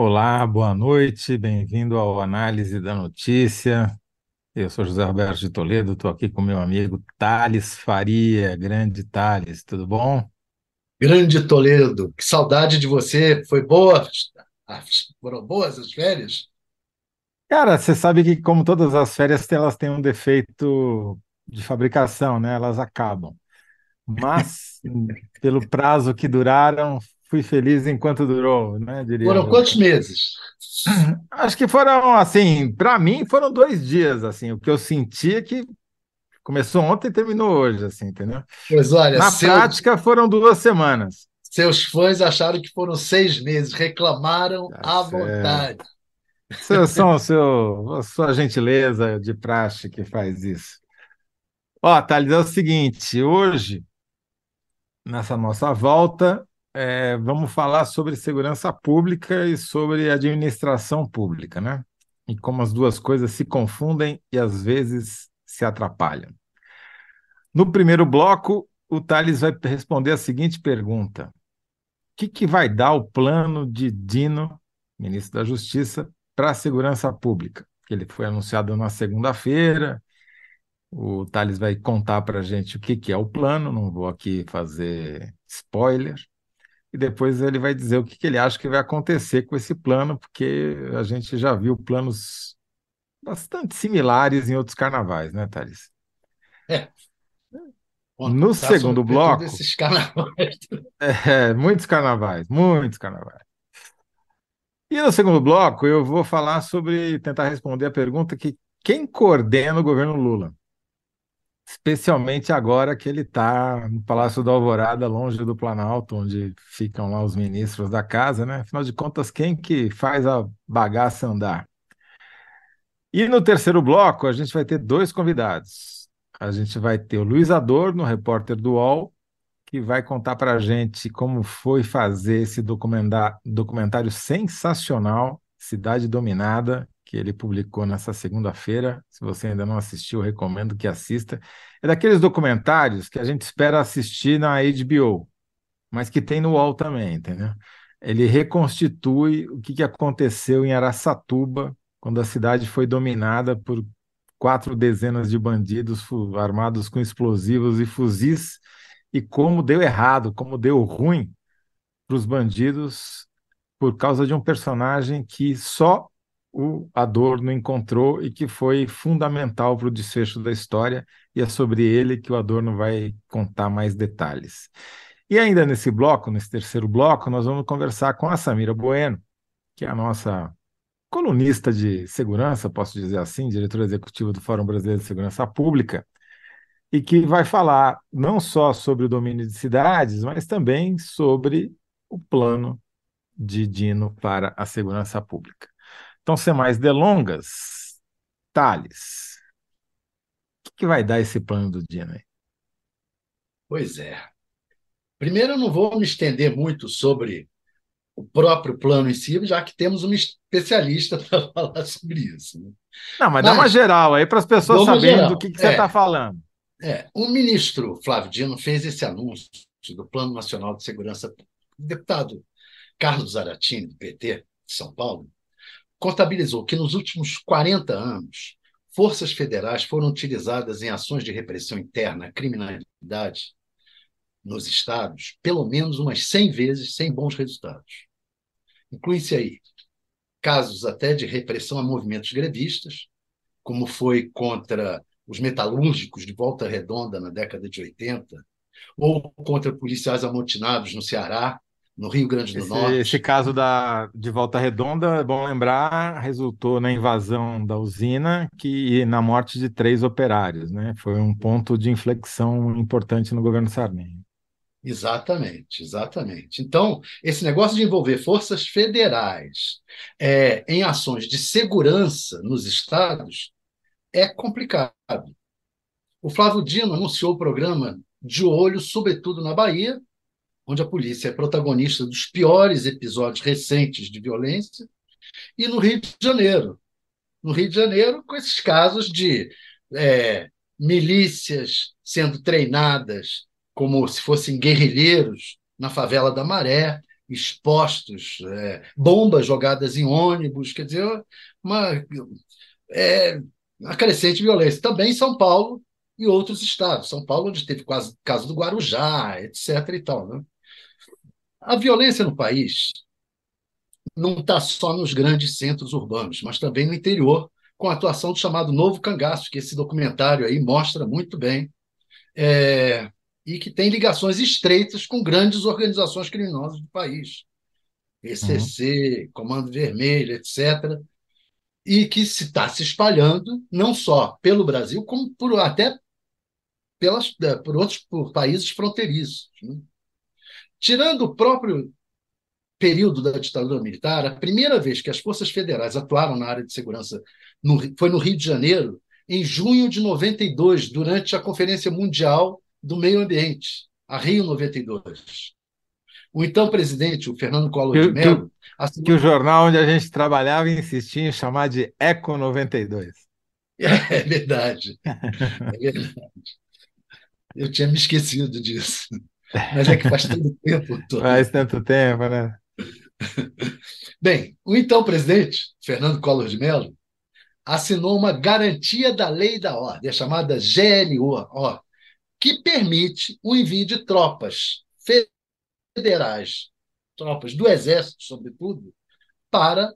Olá, boa noite, bem-vindo ao Análise da Notícia. Eu sou José Roberto de Toledo, estou aqui com meu amigo Thales Faria, grande Thales, tudo bom? Grande Toledo, que saudade de você. Foi boa? Foram boas as férias? Cara, você sabe que, como todas as férias, elas têm um defeito de fabricação, né? Elas acabam. Mas, pelo prazo que duraram, fui feliz enquanto durou, né? Diria foram quantos meses? Acho que foram, assim, para mim foram dois dias, assim. O que eu senti é que começou ontem e terminou hoje, assim, entendeu? Pois olha, na seus... prática foram duas semanas. Seus fãs acharam que foram seis meses, reclamaram tá à certo. vontade. São o seu, sua gentileza de praxe que faz isso. Ó, Thales, é o seguinte, hoje, nessa nossa volta, é, vamos falar sobre segurança pública e sobre administração pública, né? E como as duas coisas se confundem e às vezes se atrapalham. No primeiro bloco, o Thales vai responder a seguinte pergunta: O que, que vai dar o plano de Dino, ministro da Justiça, para a segurança pública? Ele foi anunciado na segunda-feira. O Thales vai contar para a gente o que, que é o plano, não vou aqui fazer spoiler e depois ele vai dizer o que, que ele acha que vai acontecer com esse plano, porque a gente já viu planos bastante similares em outros carnavais, né, Thales? É. no tá segundo bloco. Esses carnavais. É, muitos carnavais, muitos carnavais. E no segundo bloco, eu vou falar sobre tentar responder a pergunta que quem coordena o governo Lula? Especialmente agora que ele está no Palácio da Alvorada, longe do Planalto, onde ficam lá os ministros da casa, né? Afinal de contas, quem que faz a bagaça andar? E no terceiro bloco, a gente vai ter dois convidados. A gente vai ter o Luiz Adorno, repórter do UOL, que vai contar para a gente como foi fazer esse documentário sensacional, Cidade Dominada, que ele publicou nessa segunda-feira. Se você ainda não assistiu, recomendo que assista. É daqueles documentários que a gente espera assistir na HBO, mas que tem no UOL também, entendeu? Ele reconstitui o que aconteceu em Araçatuba, quando a cidade foi dominada por quatro dezenas de bandidos armados com explosivos e fuzis, e como deu errado, como deu ruim para os bandidos por causa de um personagem que só o Adorno encontrou e que foi fundamental para o desfecho da história, e é sobre ele que o Adorno vai contar mais detalhes. E ainda nesse bloco, nesse terceiro bloco, nós vamos conversar com a Samira Bueno, que é a nossa colunista de segurança, posso dizer assim, diretora executiva do Fórum Brasileiro de Segurança Pública, e que vai falar não só sobre o domínio de cidades, mas também sobre o plano de Dino para a segurança pública. Então, sem mais delongas, Thales, o que, que vai dar esse plano do Dino aí? Pois é. Primeiro, eu não vou me estender muito sobre o próprio plano em si, já que temos um especialista para falar sobre isso. Né? Não, mas, mas, dá uma geral aí para as pessoas saberem do que, que você está é, falando. É, o ministro Flávio Dino fez esse anúncio do Plano Nacional de Segurança. O deputado Carlos Zaratini, do PT de São Paulo, contabilizou que nos últimos 40 anos, forças federais foram utilizadas em ações de repressão interna criminalidade nos estados pelo menos umas 100 vezes sem bons resultados. Inclui-se aí casos até de repressão a movimentos grevistas, como foi contra os metalúrgicos de Volta Redonda na década de 80, ou contra policiais amotinados no Ceará no Rio Grande do esse, Norte. Esse caso da, de Volta Redonda, é bom lembrar, resultou na invasão da usina que, e na morte de três operários. Né? Foi um ponto de inflexão importante no governo Sarney. Exatamente, exatamente. Então, esse negócio de envolver forças federais é, em ações de segurança nos estados é complicado. O Flávio Dino anunciou o programa de olho, sobretudo na Bahia, onde a polícia é protagonista dos piores episódios recentes de violência, e no Rio de Janeiro. No Rio de Janeiro, com esses casos de é, milícias sendo treinadas como se fossem guerrilheiros na favela da Maré, expostos, é, bombas jogadas em ônibus, quer dizer, uma, é, uma crescente violência. Também em São Paulo e outros estados. São Paulo, onde teve quase caso do Guarujá, etc. E tal, né? A violência no país não está só nos grandes centros urbanos, mas também no interior, com a atuação do chamado Novo Cangaço, que esse documentário aí mostra muito bem, é, e que tem ligações estreitas com grandes organizações criminosas do país. PCC, uhum. Comando Vermelho, etc., e que se está se espalhando não só pelo Brasil, como por, até pelas, é, por outros por países fronteiriços. Né? Tirando o próprio período da ditadura militar, a primeira vez que as forças federais atuaram na área de segurança no, foi no Rio de Janeiro, em junho de 92, durante a Conferência Mundial do Meio Ambiente, a Rio 92. O então presidente, o Fernando Collor de Mello. Assinou... Que o jornal onde a gente trabalhava insistia em chamar de Eco 92. É verdade. É verdade. Eu tinha me esquecido disso. Mas é que faz tanto tempo. Faz tanto tempo, né? Bem, o então presidente, Fernando Collor de Mello, assinou uma garantia da lei da ordem, a chamada GLO, que permite o envio de tropas federais, tropas do Exército, sobretudo, para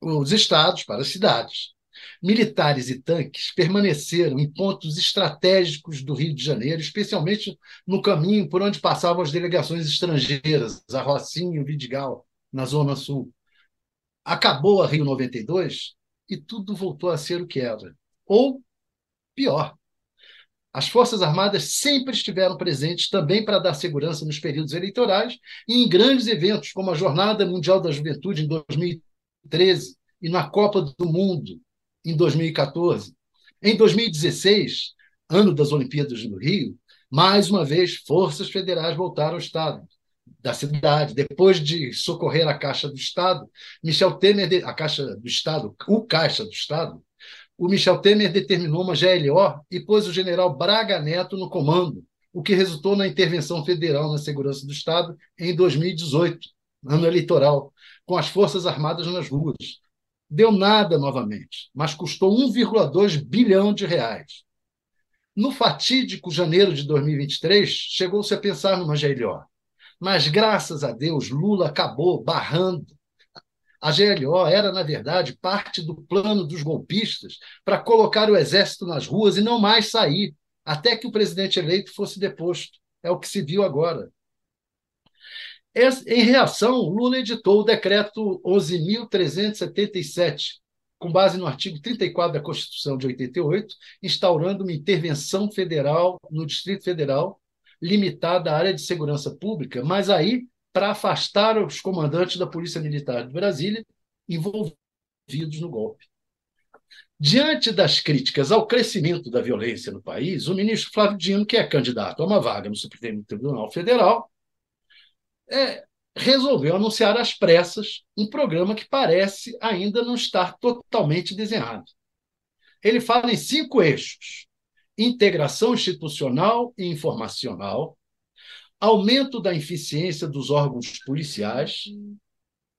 os estados, para as cidades. Militares e tanques permaneceram em pontos estratégicos do Rio de Janeiro, especialmente no caminho por onde passavam as delegações estrangeiras, a Rocinha e o Vidigal, na Zona Sul. Acabou a Rio 92 e tudo voltou a ser o que era. Ou pior. As Forças Armadas sempre estiveram presentes também para dar segurança nos períodos eleitorais e em grandes eventos, como a Jornada Mundial da Juventude em 2013 e na Copa do Mundo em 2014. Em 2016, ano das Olimpíadas no Rio, mais uma vez, forças federais voltaram ao Estado da cidade. Depois de socorrer a Caixa do Estado, Michel Temer, a Caixa do Estado, o Caixa do Estado, o Michel Temer determinou uma GLO e pôs o general Braga Neto no comando, o que resultou na intervenção federal na segurança do Estado em 2018, ano eleitoral, com as Forças Armadas nas ruas. Deu nada novamente, mas custou 1,2 bilhão de reais. No fatídico janeiro de 2023, chegou-se a pensar numa GLO. Mas, graças a Deus, Lula acabou barrando. A GLO era, na verdade, parte do plano dos golpistas para colocar o exército nas ruas e não mais sair, até que o presidente eleito fosse deposto. É o que se viu agora. Em reação, Lula editou o decreto 11.377, com base no artigo 34 da Constituição de 88, instaurando uma intervenção federal no Distrito Federal limitada à área de segurança pública, mas aí para afastar os comandantes da Polícia Militar de Brasília envolvidos no golpe. Diante das críticas ao crescimento da violência no país, o ministro Flávio Dino, que é candidato a uma vaga no Supremo Tribunal Federal, é, resolveu anunciar às pressas um programa que parece ainda não estar totalmente desenhado. Ele fala em cinco eixos: integração institucional e informacional, aumento da eficiência dos órgãos policiais,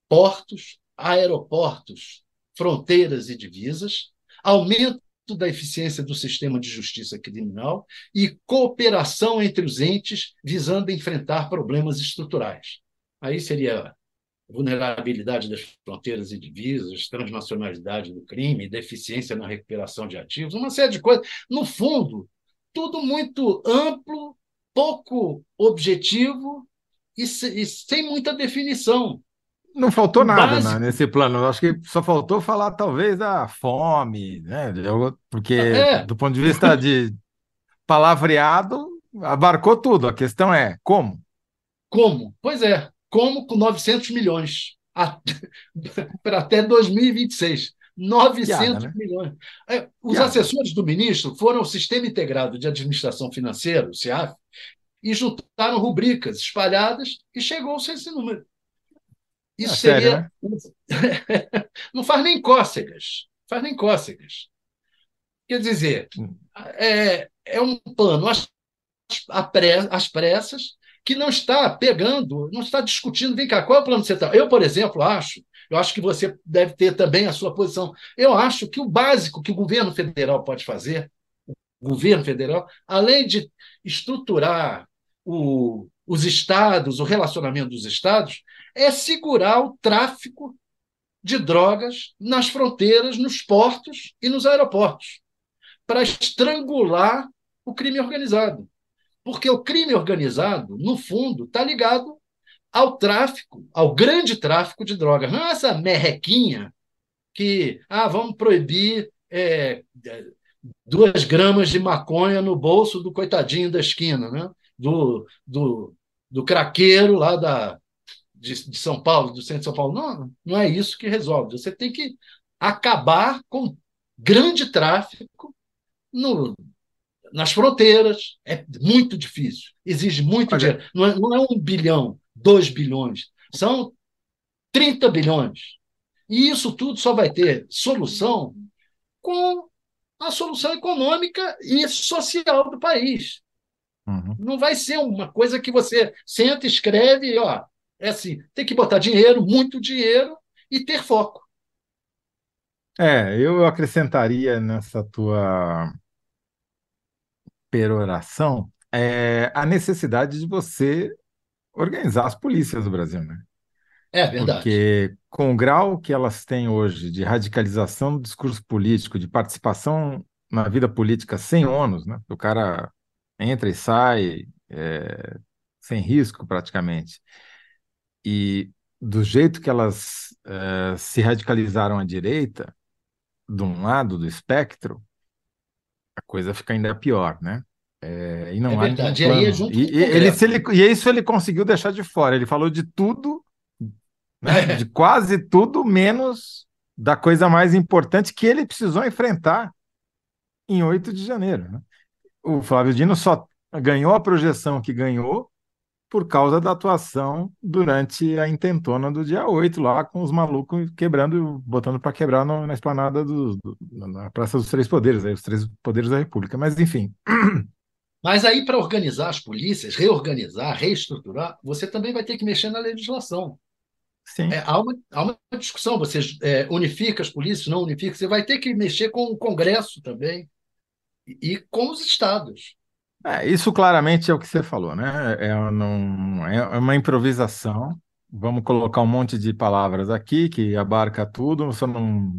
portos, aeroportos, fronteiras e divisas, aumento da eficiência do sistema de justiça criminal e cooperação entre os entes visando enfrentar problemas estruturais. Aí seria vulnerabilidade das fronteiras e divisas, transnacionalidade do crime, deficiência na recuperação de ativos, uma série de coisas. No fundo, tudo muito amplo, pouco objetivo e, e sem muita definição. Não faltou nada né, nesse plano. Acho que só faltou falar, talvez, da fome, né? Porque, é. do ponto de vista de palavreado, abarcou tudo. A questão é como? Como? Pois é como com 900 milhões para até 2026. 900 Piada, né? milhões. É, os Piada. assessores do ministro foram ao Sistema Integrado de Administração Financeira, o CIAF, e juntaram rubricas espalhadas e chegou-se a esse número. Isso é seria. Sério, né? Não faz nem cócegas. Faz nem cócegas. Quer dizer, hum. é, é um plano às, às pressas que não está pegando, não está discutindo, vem cá, qual é o plano central? Eu, por exemplo, acho, eu acho que você deve ter também a sua posição. Eu acho que o básico que o governo federal pode fazer, o governo federal, além de estruturar o, os estados, o relacionamento dos estados, é segurar o tráfico de drogas nas fronteiras, nos portos e nos aeroportos, para estrangular o crime organizado. Porque o crime organizado, no fundo, está ligado ao tráfico, ao grande tráfico de drogas. Não é essa merrequinha que, ah, vamos proibir é, duas gramas de maconha no bolso do coitadinho da esquina, né? do, do, do craqueiro lá da, de, de São Paulo, do centro de São Paulo. Não, não é isso que resolve. Você tem que acabar com grande tráfico no, nas fronteiras. É muito difícil, exige muito Olha. dinheiro. Não é, não é um bilhão, dois bilhões, são 30 bilhões. E isso tudo só vai ter solução com a solução econômica e social do país. Uhum. Não vai ser uma coisa que você senta, escreve, ó, é assim, tem que botar dinheiro, muito dinheiro e ter foco. É, eu acrescentaria nessa tua peroração é, a necessidade de você organizar as polícias do Brasil, né? É verdade. Porque com o grau que elas têm hoje de radicalização do discurso político, de participação na vida política sem ônus, né? O cara entra e sai é, sem risco praticamente. E do jeito que elas é, se radicalizaram à direita, de um lado do espectro, a coisa fica ainda pior, né? É, e não é há verdade. Junto e, e ele, ele, e isso ele conseguiu deixar de fora. Ele falou de tudo, né? De quase tudo, menos da coisa mais importante que ele precisou enfrentar em 8 de janeiro. Né? O Flávio Dino só ganhou a projeção que ganhou por causa da atuação durante a intentona do dia 8, lá com os malucos quebrando, botando para quebrar no, na esplanada do, do, na Praça dos Três Poderes, aí, os Três Poderes da República. Mas, enfim. Mas aí, para organizar as polícias, reorganizar, reestruturar, você também vai ter que mexer na legislação. Sim. É, há, uma, há uma discussão, você é, unifica as polícias, não unifica, você vai ter que mexer com o Congresso também e, com os estados. É, isso claramente é o que você falou, né? É, não, é uma improvisação. Vamos colocar um monte de palavras aqui que abarca tudo, só não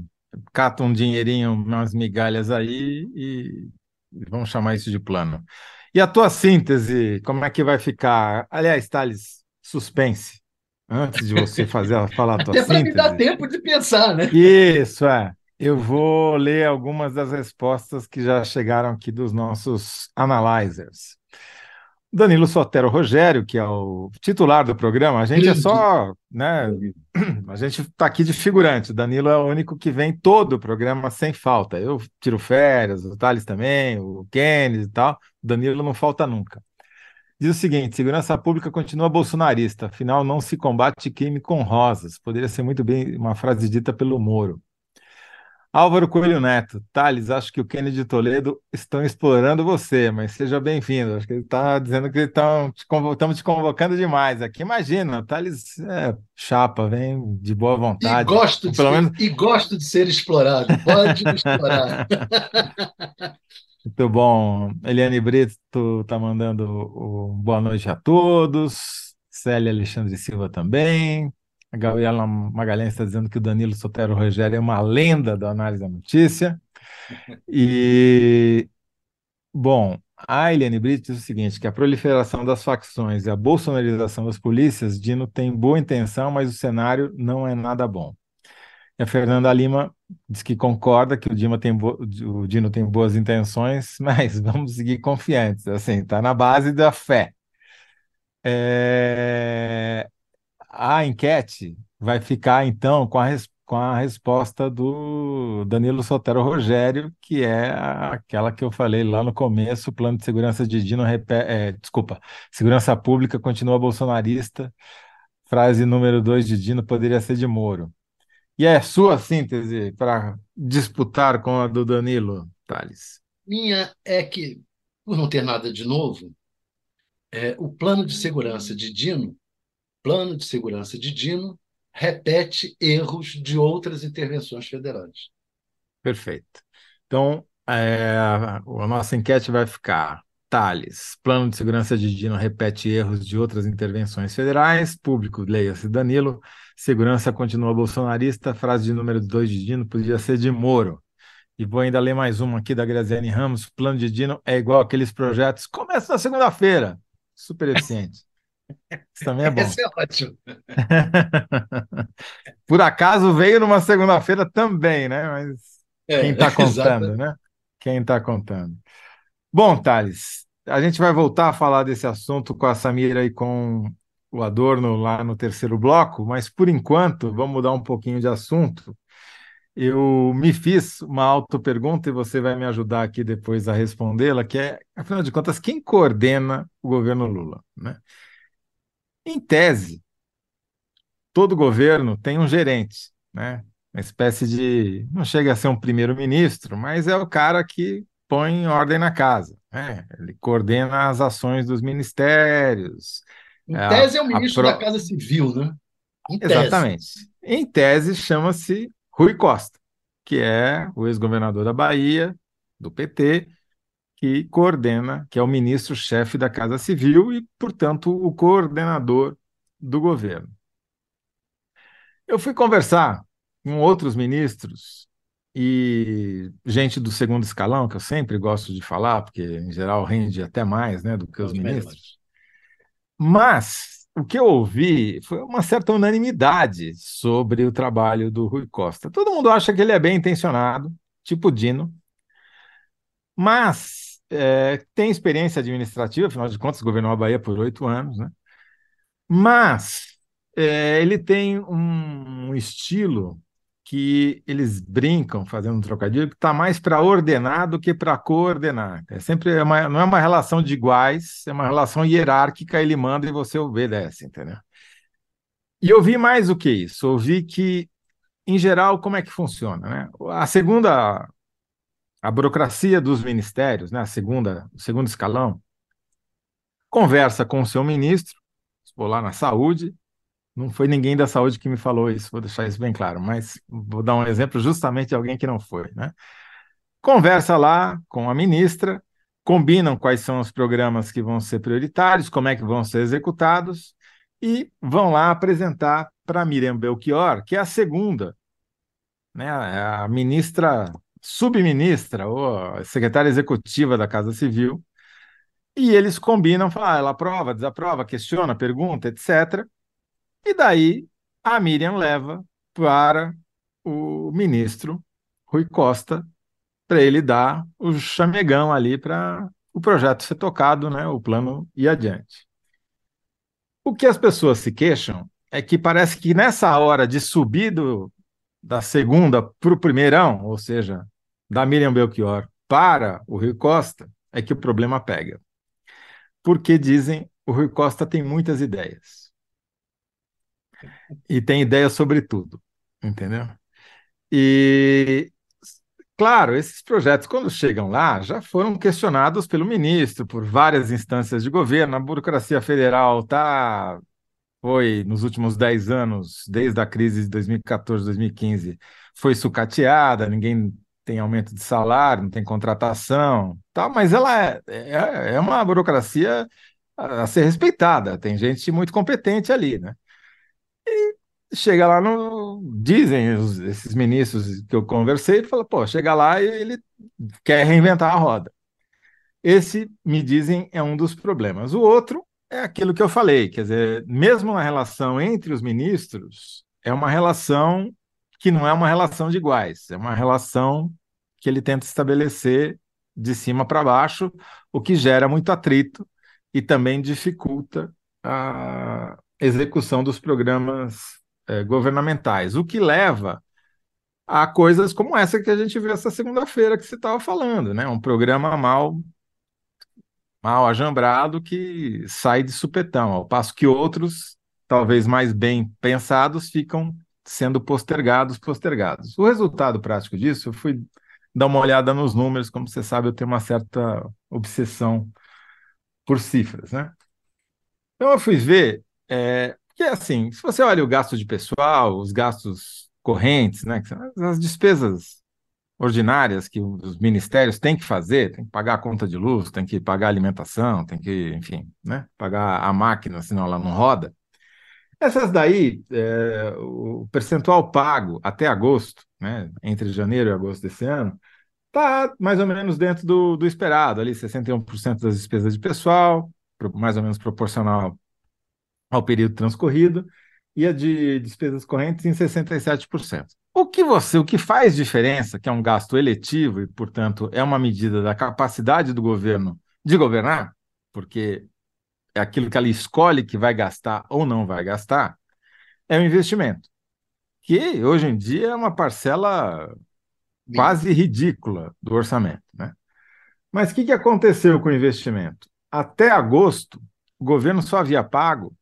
cata um dinheirinho, umas migalhas aí e, e vamos chamar isso de plano. E a tua síntese, como é que vai ficar? Aliás, Thales, suspense, antes de você fazer falar a tua Até síntese. Até para me dar tempo de pensar, né? Isso, é. Eu vou ler algumas das respostas que já chegaram aqui dos nossos analyzers. Danilo Sotero Rogério, que é o titular do programa, a gente é só, né? A gente está aqui de figurante. O Danilo é o único que vem todo o programa sem falta. Eu tiro férias, o Thales também, o Kennedy e tal. O Danilo não falta nunca. Diz o seguinte: segurança pública continua bolsonarista, afinal não se combate crime com rosas. Poderia ser muito bem uma frase dita pelo Moro. Álvaro Coelho Neto, Thales, acho que o Kennedy Toledo estão explorando você, mas seja bem-vindo. Acho que ele está dizendo que estamos te, convo te convocando demais aqui. Imagina, Thales é chapa, vem de boa vontade. E gosto, de, pelo ser, menos... e gosto de ser explorado, pode me explorar. Muito bom. Eliane Brito está mandando o, o boa noite a todos. Célia Alexandre Silva também. A Gabriela Magalhães está dizendo que o Danilo Sotero Rogério é uma lenda da análise da notícia. E, bom, a Eliane Brito diz o seguinte, que a proliferação das facções e a bolsonarização das polícias, Dino tem boa intenção, mas o cenário não é nada bom. E a Fernanda Lima diz que concorda que o, Dino tem, o Dino tem boas intenções, mas vamos seguir confiantes. Assim, está na base da fé. É a enquete vai ficar, então, com a, com a resposta do Danilo Sotero Rogério, que é aquela que eu falei lá no começo: plano de segurança de Dino. É, desculpa, segurança pública continua bolsonarista. Frase número dois de Dino poderia ser de Moro. E é sua síntese para disputar com a do Danilo, Thales? Minha é que, por não ter nada de novo, é, o plano de segurança de Dino, plano de segurança de Dino repete erros de outras intervenções federais. Perfeito. Então, é, a nossa enquete vai ficar Tales, plano de segurança de Dino repete erros de outras intervenções federais. Público, leia-se Danilo. Segurança continua bolsonarista. Frase de número 2 de Dino podia ser de Moro. E vou ainda ler mais uma aqui da Graziane Ramos. Plano de Dino é igual aqueles projetos. Começa na segunda-feira. Super eficiente. Isso também é bom. Esse é ótimo. Por acaso veio numa segunda-feira também, né? Mas É, quem está contando, exatamente. né? Quem está contando. Bom, Thales, a gente vai voltar a falar desse assunto com a Samira e com o Adorno lá no terceiro bloco, mas por enquanto, vamos mudar um pouquinho de assunto. Eu me fiz uma auto-pergunta e você vai me ajudar aqui depois a respondê-la, que é, afinal de contas, quem coordena o governo Lula, né? Em tese, todo governo tem um gerente, né? Uma espécie de, não chega a ser um primeiro-ministro, mas é o cara que põe ordem na casa, né? Ele coordena as ações dos ministérios. Em a- tese é o ministro pro- da Casa Civil, né? Em tese. Exatamente. Em tese, chama-se Rui Costa, que é o ex-governador da Bahia, do PT, que coordena, que é o ministro-chefe da Casa Civil e, portanto, o coordenador do governo. Eu fui conversar com outros ministros e gente do segundo escalão, que eu sempre gosto de falar, porque em geral rende até mais, né, do que os ministros. Mas o que eu ouvi foi uma certa unanimidade sobre o trabalho do Rui Costa. Todo mundo acha que ele é bem intencionado, tipo Dino, mas é, tem experiência administrativa, afinal de contas, governou a Bahia por oito anos, né? Mas é, ele tem um, um estilo que eles brincam, fazendo um trocadilho, que está mais para ordenar do que para coordenar. É sempre uma, não é uma relação de iguais, é uma relação hierárquica, ele manda e você obedece, entendeu? E eu vi mais o que isso, eu vi que, em geral, como é que funciona, né? A segunda, a burocracia dos ministérios, né? A segunda, o segundo escalão, conversa com o seu ministro, vou lá na saúde, não foi ninguém da saúde que me falou isso, vou deixar isso bem claro, mas vou dar um exemplo justamente de alguém que não foi, né? Conversa lá com a ministra, combinam quais são os programas que vão ser prioritários, como é que vão ser executados, e vão lá apresentar para Miriam Belchior, que é a segunda, né? A ministra, subministra, ou secretária executiva da Casa Civil, e eles combinam, falam, ah, ela aprova, desaprova, questiona, pergunta, etc. E daí a Miriam leva para o ministro Rui Costa para ele dar o chamegão ali para o projeto ser tocado, né, o plano ir adiante. O que as pessoas se queixam é que parece que nessa hora de subir do, da segunda para o primeirão, ou seja, da Miriam Belchior para o Rui Costa, é que o problema pega. Porque dizem o Rui Costa tem muitas ideias e tem ideias sobre tudo, entendeu? E, claro, esses projetos, quando chegam lá, já foram questionados pelo ministro, por várias instâncias de governo. A burocracia federal tá, foi, nos últimos 10 anos, desde a crise de 2014, 2015, foi sucateada, ninguém tem aumento de salário, não tem contratação, tá, mas ela é, é, é uma burocracia a, ser respeitada, tem gente muito competente ali, né? chega lá no. Dizem os- esses ministros que eu conversei, fala, pô, chega lá e ele quer reinventar a roda. Esse, me dizem, é um dos problemas. O outro é aquilo que eu falei, quer dizer, mesmo na relação entre os ministros, é uma relação que não é uma relação de iguais, é uma relação que ele tenta estabelecer de cima para baixo, o que gera muito atrito e também dificulta a execução dos programas eh, governamentais, o que leva a coisas como essa que a gente viu essa segunda-feira que você estava falando, né? Um programa mal mal ajambrado que sai de supetão, ao passo que outros, talvez mais bem pensados, ficam sendo postergados, postergados. O resultado prático disso, eu fui dar uma olhada nos números, como você sabe, eu tenho uma certa obsessão por cifras, né? Então eu fui ver, é, que assim, se você olha o gasto de pessoal, os gastos correntes, né, as despesas ordinárias que os ministérios têm que fazer, tem que pagar a conta de luz, tem que pagar a alimentação, tem que, enfim, né, pagar a máquina, senão ela não roda. Essas daí, é, o percentual pago até agosto, né, entre janeiro e agosto desse ano, está mais ou menos dentro do, do esperado, ali 61% das despesas de pessoal, mais ou menos proporcional ao período transcorrido, e a de despesas correntes em 67%. O que você, o que faz diferença, que é um gasto eletivo e, portanto, é uma medida da capacidade do governo de governar, porque é aquilo que ela escolhe que vai gastar ou não vai gastar, é o investimento, que hoje em dia é uma parcela quase ridícula do orçamento, né? Mas o que, que aconteceu com o investimento? Até agosto, o governo só havia pago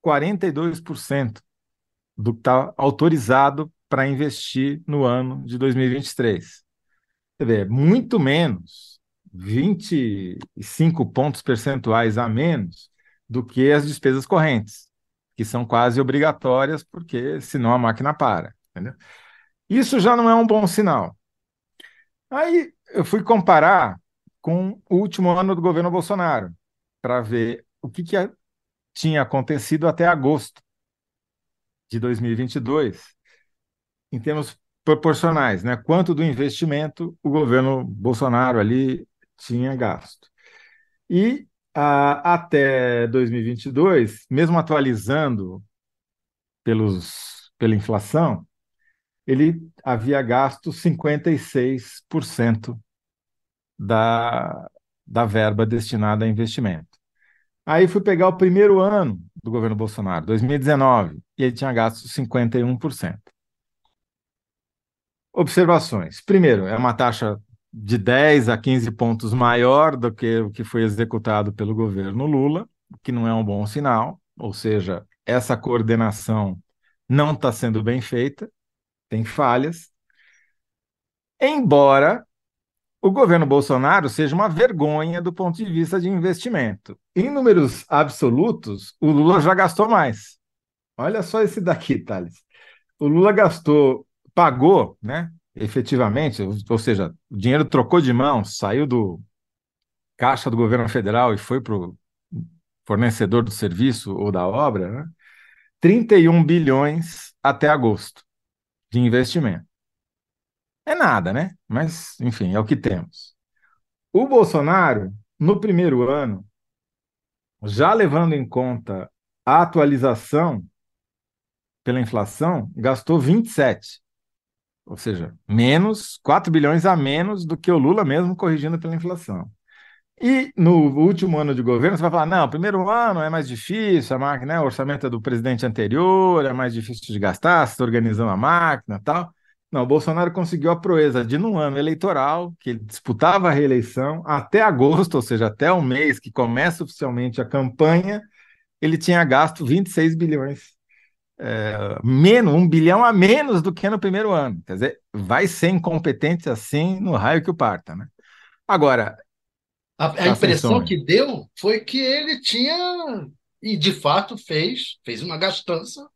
42% do que está autorizado para investir no ano de 2023. Você muito menos, 25 pontos percentuais a menos do que as despesas correntes, que são quase obrigatórias, porque senão a máquina para. Entendeu? Isso já não é um bom sinal. Aí eu fui comparar com o último ano do governo Bolsonaro, para ver o que, que tinha acontecido até agosto de 2022 em termos proporcionais, né? Quanto do investimento o governo Bolsonaro ali tinha gasto. E até 2022, mesmo atualizando pelos, pela inflação, ele havia gasto 56% da, da verba destinada a investimento. Aí fui pegar o primeiro ano do governo Bolsonaro, 2019, e ele tinha gasto 51%. Observações. Primeiro, é uma taxa de 10 a 15 pontos maior do que o que foi executado pelo governo Lula, que não é um bom sinal, ou seja, essa coordenação não está sendo bem feita, tem falhas. Embora o governo Bolsonaro seja uma vergonha do ponto de vista de investimento. Em números absolutos, o Lula já gastou mais. Olha só esse daqui, Thales. O Lula gastou pagou, né, efetivamente, ou seja, o dinheiro trocou de mão, saiu do caixa do governo federal e foi para o fornecedor do serviço ou da obra, né, 31 bilhões até agosto de investimento. É nada, né? Mas, enfim, é o que temos. O Bolsonaro, no primeiro ano, já levando em conta a atualização pela inflação, gastou 27 ou seja, menos 4 bilhões a menos do que o Lula mesmo corrigindo pela inflação. E no último ano de governo, você vai falar: não, primeiro ano é mais difícil, a máquina, né, o orçamento é do presidente anterior, é mais difícil de gastar, você está organizando a máquina tal. Não, o Bolsonaro conseguiu a proeza de, num ano eleitoral, que ele disputava a reeleição, até agosto, ou seja, até o mês que começa oficialmente a campanha, ele tinha gasto 26 bilhões é, menos, um bilhão a menos do que no primeiro ano. Quer dizer, vai ser incompetente assim no raio que o parta, né? Agora. A, a impressão que deu foi que ele tinha, e de fato fez, fez uma gastança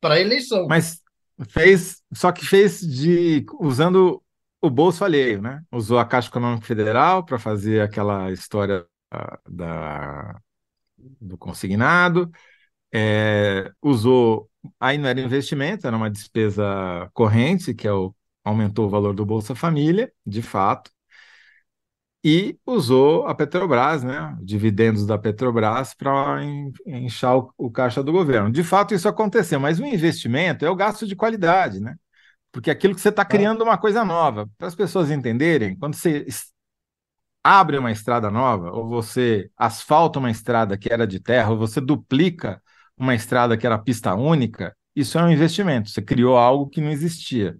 para a eleição. Mas fez, só que fez de usando o bolso alheio, né? Usou a Caixa Econômica Federal para fazer aquela história da, do consignado é, usou, aí não era investimento, era uma despesa corrente, que é o, aumentou o valor do Bolsa Família, de fato, e usou a Petrobras, né, dividendos da Petrobras, para inchar o, o, caixa do governo. De fato, isso aconteceu, mas o investimento é o gasto de qualidade, né? Porque aquilo que você está criando uma coisa nova. Para as pessoas entenderem, quando você abre uma estrada nova, ou você asfalta uma estrada que era de terra, ou você duplica uma estrada que era pista única, isso é um investimento. Você criou algo que não existia.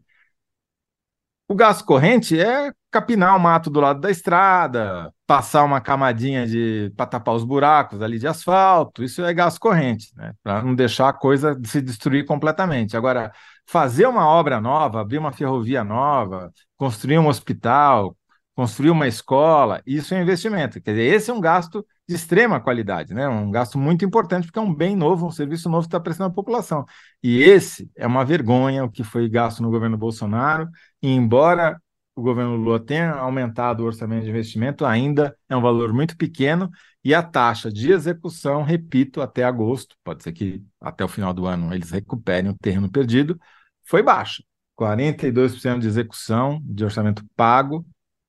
O gasto corrente é capinar o mato do lado da estrada, passar uma camadinha de para tapar os buracos ali de asfalto. Isso é gasto corrente, né? Para não deixar a coisa se destruir completamente. Agora, fazer uma obra nova, abrir uma ferrovia nova, construir um hospital, construir uma escola, isso é investimento. Quer dizer, esse é um gasto de extrema qualidade, né? Um gasto muito importante, porque é um bem novo, um serviço novo que está prestando à população. E esse é uma vergonha o que foi gasto no governo Bolsonaro, e embora o governo Lula tenha aumentado o orçamento de investimento, ainda é um valor muito pequeno, e a taxa de execução, repito, até agosto, pode ser que até o final do ano eles recuperem o terreno perdido, foi baixa. 42% de execução de orçamento pago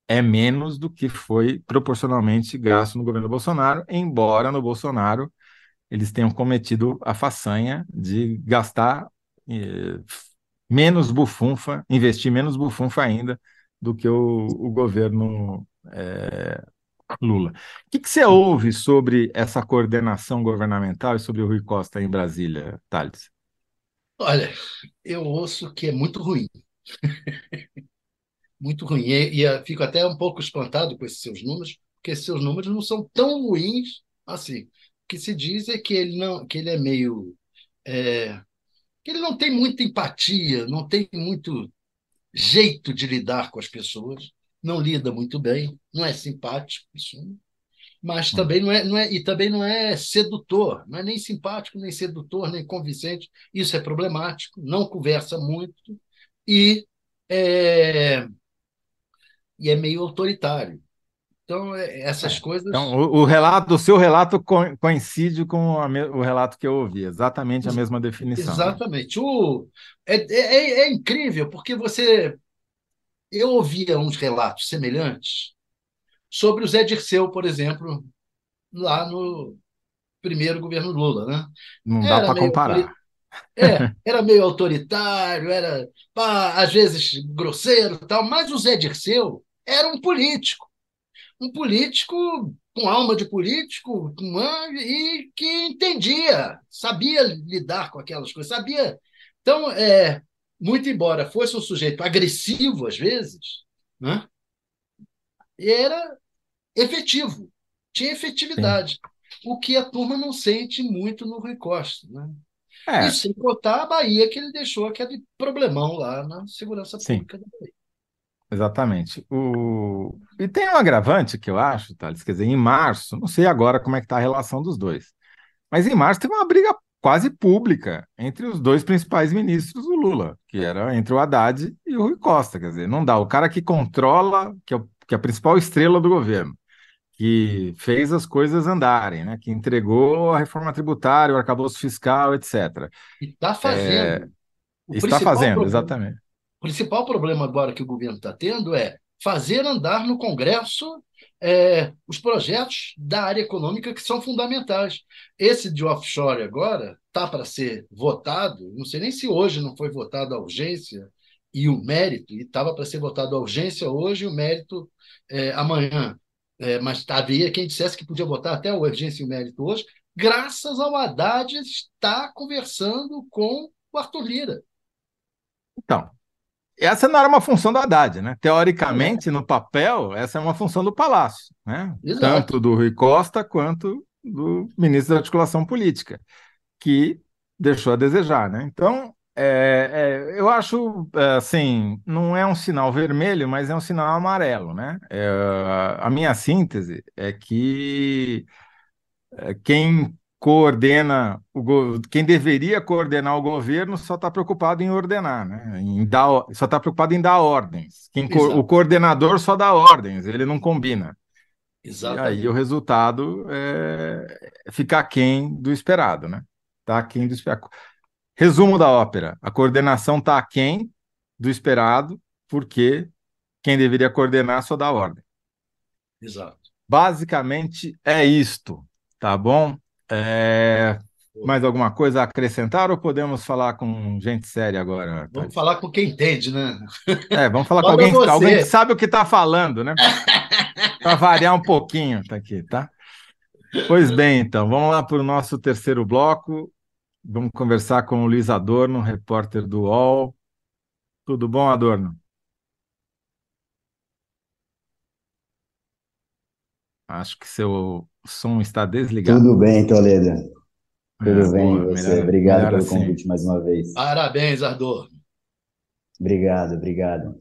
é menos do que foi proporcionalmente gasto no governo Bolsonaro, embora no Bolsonaro eles tenham cometido a façanha de gastar eh, menos bufunfa, investir menos bufunfa ainda do que o, o governo eh, Lula. O que, que, você ouve sobre essa coordenação governamental e sobre o Rui Costa em Brasília, Thales? Olha, eu ouço que é muito ruim. muito ruim. E, e fico até um pouco espantado com esses seus números, porque esses seus números não são tão ruins assim. O que se diz é que ele não, que ele é meio, é, que ele não tem muita empatia, não tem muito jeito de lidar com as pessoas, não lida muito bem, não é simpático, isso, mas hum. também não é, não é e também não é sedutor, não é nem simpático, nem sedutor, nem convincente. Isso é problemático. Não conversa muito e é, e é meio autoritário. Então, é, essas é. coisas. Então, o, o, relato, o seu relato coincide com a, o relato que eu ouvi, exatamente a mesma definição. Né? Exatamente. Né? O, é, é, é, incrível, porque você. Eu ouvia uns relatos semelhantes sobre o Zé Dirceu, por exemplo, lá no primeiro governo Lula. Né? Não dá para comparar. É, era meio autoritário, era pá, às vezes grosseiro tal, mas o Zé Dirceu era um político. Um político com alma de político e que entendia, sabia lidar com aquelas coisas, sabia. Então, é, muito embora fosse um sujeito agressivo às vezes, né, era efetivo, tinha efetividade. Sim. O que a turma não sente muito no Rui Costa. Né? É. E sem contar a Bahia, que ele deixou aquele problemão lá na segurança pública Sim. da Bahia. Exatamente. O... E tem um agravante que eu acho, Thales, quer dizer, em março, não sei agora como é que está a relação dos dois, mas em março teve uma briga quase pública entre os dois principais ministros do Lula, que era entre o Haddad e o Rui Costa, quer dizer, não dá. O cara que controla, que é, o, que é a principal estrela do governo, que fez as coisas andarem, né? que entregou a reforma tributária, o arcabouço fiscal, etc. E está fazendo. É, está fazendo, problema, exatamente. Principal problema agora que o governo está tendo é fazer andar no Congresso é, os projetos da área econômica que são fundamentais. Esse de offshore agora está para ser votado, não sei nem se hoje não foi votado a urgência e o mérito, e estava para ser votado a urgência hoje e o mérito é, amanhã é, mas havia quem dissesse que podia votar até o urgência e o mérito hoje, graças ao Haddad estar conversando com o Arthur Lira. Então, essa não era uma função do Haddad, né? Teoricamente, é. no papel, essa é uma função do Palácio, né? Exato. Tanto do Rui Costa quanto do ministro da Articulação Política, que deixou a desejar, né? Então, é, é, eu acho, assim, não é um sinal vermelho, mas é um sinal amarelo, né? É, a minha síntese é que é, quem coordena, o quem deveria coordenar o governo só está preocupado em ordenar, né? Em dar, só está preocupado em dar ordens. Quem, o coordenador só dá ordens, ele não combina. Exatamente. E aí o resultado é ficar aquém do esperado, né? Tá aquém do esperado. Resumo da ópera: a coordenação está aquém do esperado, porque quem deveria coordenar só dá ordem. Exato. Basicamente é isto, tá bom? É... Mais alguma coisa a acrescentar ou podemos falar com gente séria agora? Vamos falar com quem entende, né? É, vamos falar com alguém, alguém que sabe o que está falando, né? Para variar um pouquinho, tá aqui, tá? Pois bem, então, vamos lá para o nosso terceiro bloco. Vamos conversar com o Luiz Adorno, repórter do UOL. Tudo bom, Adorno? Acho que seu som está desligado. Tudo bem, Toledo. Tudo é, bem, boa, você. Melhor, obrigado melhor pelo assim. convite mais uma vez. Parabéns, Adorno. Obrigado, obrigado.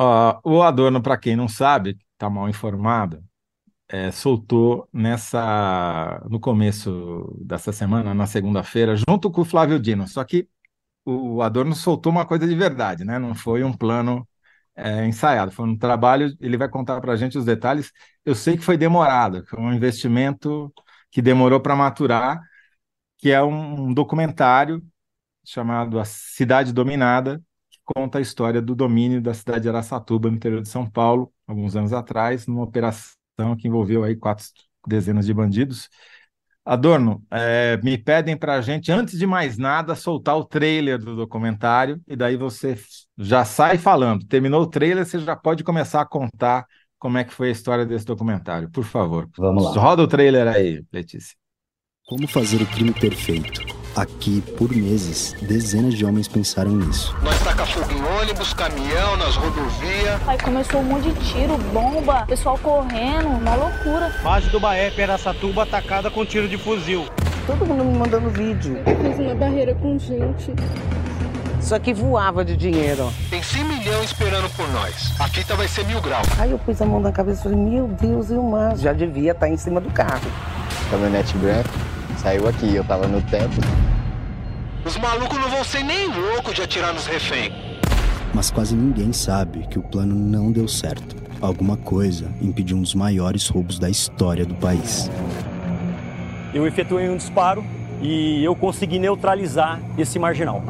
Uh, o Adorno, para quem não sabe, está mal informado, é, soltou nessa no começo dessa semana, na segunda-feira, junto com o Flávio Dino. Só que o Adorno soltou uma coisa de verdade, né? Não foi um plano é, ensaiado, foi um trabalho. Ele vai contar para a gente os detalhes. Eu sei que foi demorado, foi um investimento que demorou para maturar, que é um documentário chamado A Cidade Dominada, conta a história do domínio da cidade de Araçatuba, no interior de São Paulo, alguns anos atrás, numa operação que envolveu aí quatro dezenas de bandidos. Adorno, é, me pedem para a gente, antes de mais nada, soltar o trailer do documentário, e daí você já sai falando. Terminou o trailer, você já pode começar a contar como é que foi a história desse documentário, por favor. Vamos lá. Roda o trailer aí, Letícia. Como fazer o crime perfeito? Aqui, por meses, dezenas de homens pensaram nisso. Nós taca fogo em ônibus, caminhão, nas rodovias. Aí começou um monte de tiro, bomba, pessoal correndo, uma loucura. Base do Baé, Peracatuba, atacada com tiro de fuzil. Todo mundo me mandando vídeo. Eu fiz uma barreira com gente. Isso aqui voava de dinheiro. Tem 100 milhões esperando por nós. A fita vai ser mil graus. Aí eu pus a mão na cabeça e falei, meu Deus, e o mar? Já devia estar em cima do carro. Caminhonete branca Saiu aqui, eu tava no tempo. Os malucos não vão ser nem loucos de atirar nos reféns. Mas quase ninguém sabe que o plano não deu certo. Alguma coisa impediu um dos maiores roubos da história do país. Eu efetuei um disparo e eu consegui neutralizar esse marginal.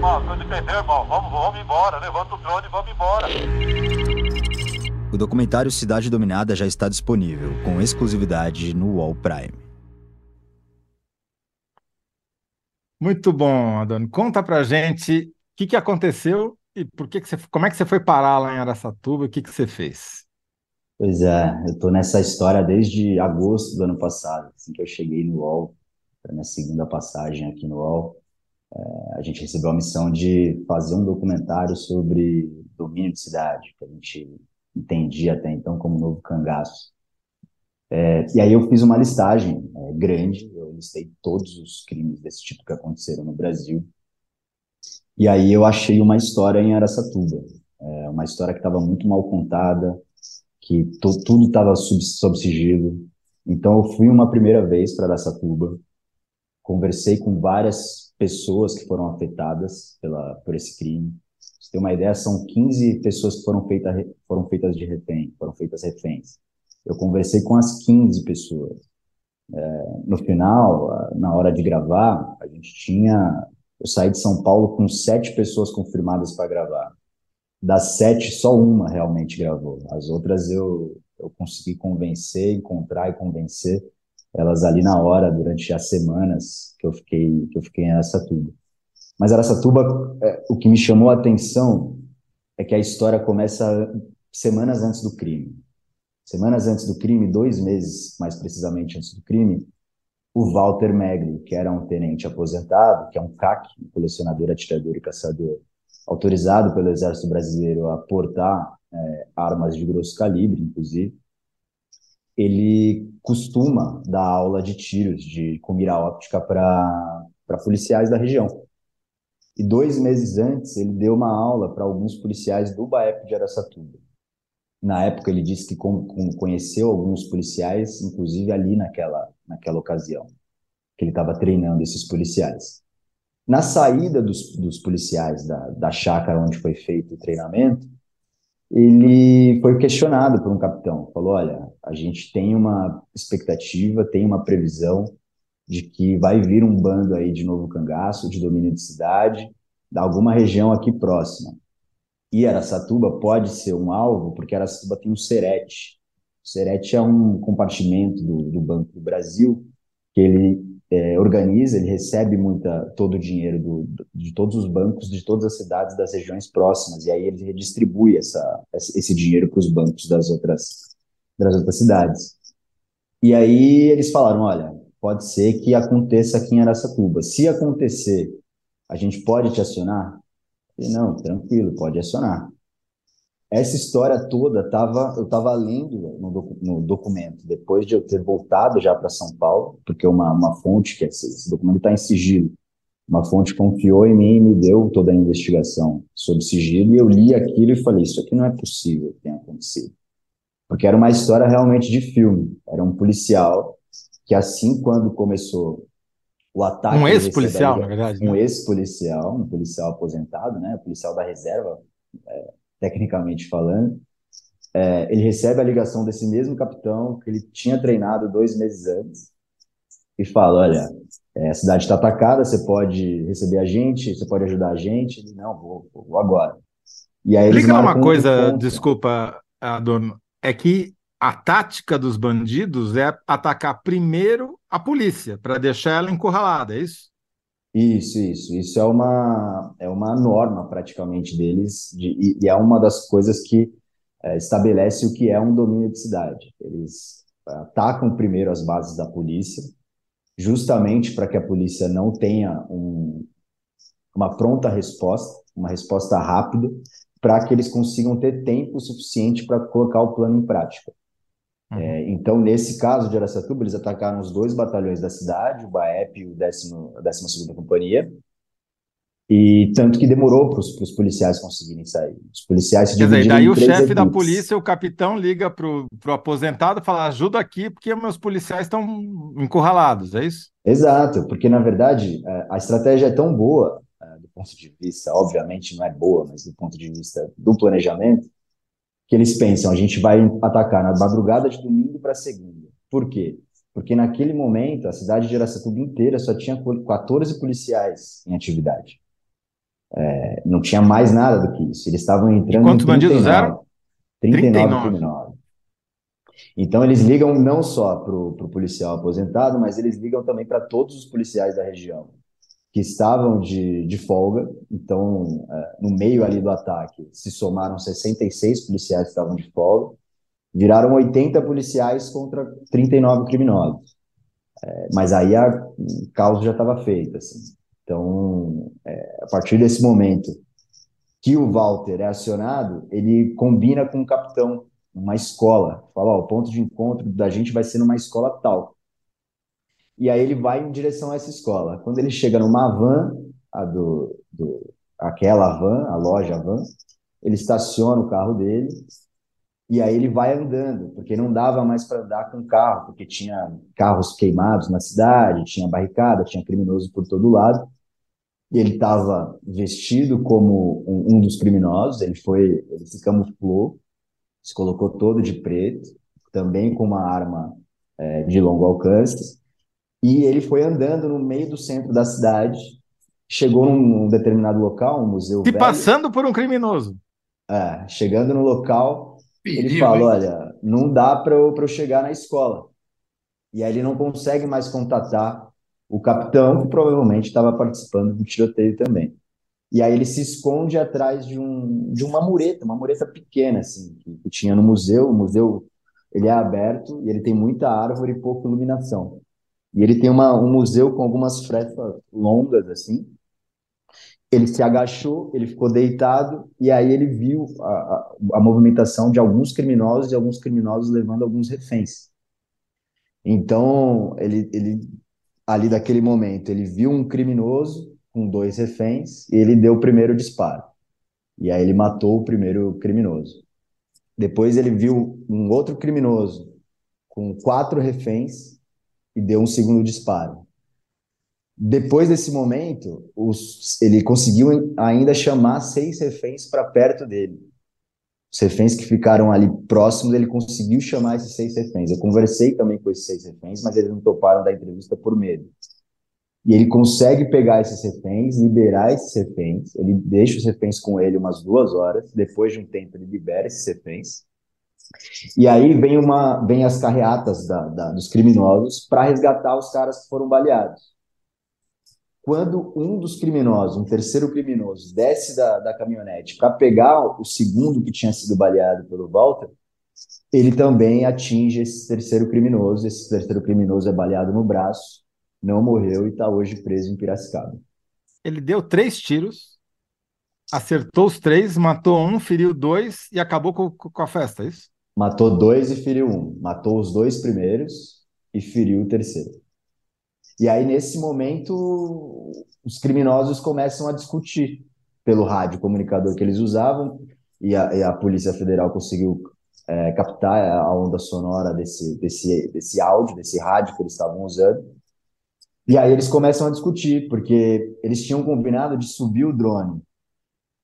Ó, oh, entendeu, irmão? Vamos, vamos embora. Levanta o drone e vamos embora. O documentário Cidade Dominada já está disponível, com exclusividade no Wall Prime. Muito bom, Adoni. Conta pra gente o que, que aconteceu e por que, que você, como é que você foi parar lá em Araçatuba e o que, que você fez? Pois é, eu estou nessa história desde agosto do ano passado, assim que eu cheguei no UOL, para minha segunda passagem aqui no UOL. É, a gente recebeu a missão de fazer um documentário sobre domínio de cidade, que a gente entendi até então como novo cangaço. É, e aí eu fiz uma listagem é, grande, eu listei todos os crimes desse tipo que aconteceram no Brasil. E aí eu achei uma história em Aracatuba, é, uma história que estava muito mal contada, que tudo estava sob, sob sigilo. Então eu fui uma primeira vez para Aracatuba, conversei com várias pessoas que foram afetadas pela, por esse crime você tem uma ideia, são 15 pessoas que foram, feita, foram feitas de refém, foram feitas reféns. Eu conversei com as 15 pessoas. É, no final, na hora de gravar, a gente tinha. Eu saí de São Paulo com sete pessoas confirmadas para gravar. Das sete, só uma realmente gravou. As outras eu, eu consegui convencer, encontrar e convencer elas ali na hora, durante as semanas que eu fiquei, que eu fiquei em Aracatuba. Mas Aracatuba, é, o que me chamou a atenção é que a história começa semanas antes do crime. Semanas antes do crime, dois meses mais precisamente antes do crime, o Walter Megli, que era um tenente aposentado, que é um CAC, um colecionador, atirador e caçador, autorizado pelo Exército Brasileiro a portar é, armas de grosso calibre, inclusive, ele costuma dar aula de tiros de com mira óptica para policiais da região. E dois meses antes, ele deu uma aula para alguns policiais do BAEP de Aracatuba. Na época, ele disse que conheceu alguns policiais, inclusive ali naquela, naquela ocasião, que ele estava treinando esses policiais. Na saída dos, dos policiais da, da chácara onde foi feito o treinamento, ele foi questionado por um capitão. Falou: Olha, a gente tem uma expectativa, tem uma previsão de que vai vir um bando aí de novo cangaço, de domínio de cidade, da alguma região aqui próxima. E Aracatuba pode ser um alvo, porque Aracatuba tem um Serete. O Serete é um compartimento do, do Banco do Brasil, que ele é, organiza, ele recebe muita, todo o dinheiro do, de todos os bancos de todas as cidades das regiões próximas, e aí ele redistribui essa, esse dinheiro para os bancos das outras, das outras cidades. E aí eles falaram, olha, pode ser que aconteça aqui em Aracatuba. Se acontecer, a gente pode te acionar? E não, tranquilo, pode acionar. Essa história toda tava, eu estava lendo no, docu, no, documento, depois de eu ter voltado já para São Paulo, porque uma, uma fonte, que esse, esse documento está em sigilo, Uma fonte confiou em mim e me deu toda a investigação sobre sigilo, e eu li aquilo e falei: Isso aqui não é possível que tenha acontecido. Porque era uma história realmente de filme. Era um policial que, assim, quando começou o ataque. Um ex-policial, na verdade. Um né? ex-policial, um policial aposentado, né? Policial da reserva, é, tecnicamente falando. É, ele recebe a ligação desse mesmo capitão que ele tinha treinado dois meses antes e fala: Olha, é, a cidade está atacada, você pode receber a gente, você pode ajudar a gente. Ele, não, vou, vou agora. E aí Explica uma um coisa, encontro. desculpa, Adorno, é que a tática dos bandidos é atacar primeiro a polícia, para deixar ela encurralada, é isso? Isso, isso. Isso é uma, é uma norma praticamente deles, de, e, e é uma das coisas que é, estabelece o que é um domínio de cidade. Eles atacam primeiro as bases da polícia, justamente para que a polícia não tenha um, uma pronta resposta, uma resposta rápida, para que eles consigam ter tempo suficiente para colocar o plano em prática. É, então, nesse caso de Aracatuba, eles atacaram os dois batalhões da cidade, o BAEP e o 10 a 12ª Companhia, e tanto que demorou para os policiais conseguirem sair. Os policiais se Quer dizer, daí o chefe da polícia, o capitão, liga para o aposentado e fala: ajuda aqui, porque meus policiais estão encurralados, é isso? Exato, porque na verdade a estratégia é tão boa, é, do ponto de vista, obviamente não é boa, mas do ponto de vista do planejamento, que eles pensam, a gente vai atacar na madrugada de domingo para segunda. Por quê? Porque naquele momento a cidade de Aracatuba inteira só tinha 14 policiais em atividade. É, não tinha mais nada do que isso. Eles estavam entrando Quantos em bandidos 39, eram? 39 39. criminosos. Então eles ligam não só para o policial aposentado, mas eles ligam também para todos os policiais da região que estavam de, de folga. Então, é, no meio ali do ataque, se somaram 66 policiais que estavam de folga, viraram 80 policiais contra 39 criminosos. É, mas aí a, o caos já estava feito, assim. Então, é, a partir desse momento que o Walter é acionado, ele combina com o capitão, uma escola. Fala, ó, o ponto de encontro da gente vai ser numa escola tal. E aí ele vai em direção a essa escola. Quando ele chega numa van, a do, do, aquela van, a loja van, ele estaciona o carro dele e aí ele vai andando, porque não dava mais para andar com carro, porque tinha carros queimados na cidade, tinha barricada, tinha criminoso por todo lado. E ele estava vestido como um, um, dos criminosos, ele foi, ele se camuflou, se colocou todo de preto, também com uma arma é, de longo alcance, e ele foi andando no meio do centro da cidade, chegou num determinado local, um museu Se velho, passando por um criminoso. é, chegando no local, ele Perigo, fala, hein? olha, não dá para eu, pra eu chegar na escola. E aí ele não consegue mais contatar o capitão, que provavelmente estava participando do tiroteio também. E aí ele se esconde atrás de, um, de uma mureta, uma mureta pequena, assim, que, que tinha no museu. O museu, ele é aberto e ele tem muita árvore e pouca iluminação. E ele tem uma, um museu com algumas frestas longas, assim. Ele se agachou, ele ficou deitado, e aí ele viu a, a, a movimentação de alguns criminosos e alguns criminosos levando alguns reféns. Então, ele, ele ali daquele momento, ele viu um criminoso com dois reféns e ele deu o primeiro disparo. E aí ele matou o primeiro criminoso. Depois ele viu um outro criminoso com quatro reféns e deu um segundo disparo. Depois desse momento, os, ele conseguiu ainda chamar seis reféns para perto dele. Os reféns que ficaram ali próximos, ele conseguiu chamar esses seis reféns. Eu conversei também com esses seis reféns, mas eles não toparam da entrevista por medo. E ele consegue pegar esses reféns, liberar esses reféns. Ele deixa os reféns com ele umas duas horas. Depois de um tempo, ele libera esses reféns. E aí vem, uma, vem as carreatas da, da, dos criminosos para resgatar os caras que foram baleados. Quando um dos criminosos, um terceiro criminoso, desce da, da caminhonete para pegar o segundo que tinha sido baleado pelo Walter, ele também atinge esse terceiro criminoso. Esse terceiro criminoso é baleado no braço, não morreu e está hoje preso em Piracicaba. Ele deu três tiros, acertou os três, matou um, feriu dois e acabou com, com a festa, é isso? Matou dois e feriu um. Matou os dois primeiros e feriu o terceiro. E aí, nesse momento, os criminosos começam a discutir pelo rádio comunicador que eles usavam, e a, e a Polícia Federal conseguiu é, captar a onda sonora desse, desse, desse áudio, desse rádio que eles estavam usando. E aí eles começam a discutir, porque eles tinham combinado de subir o drone.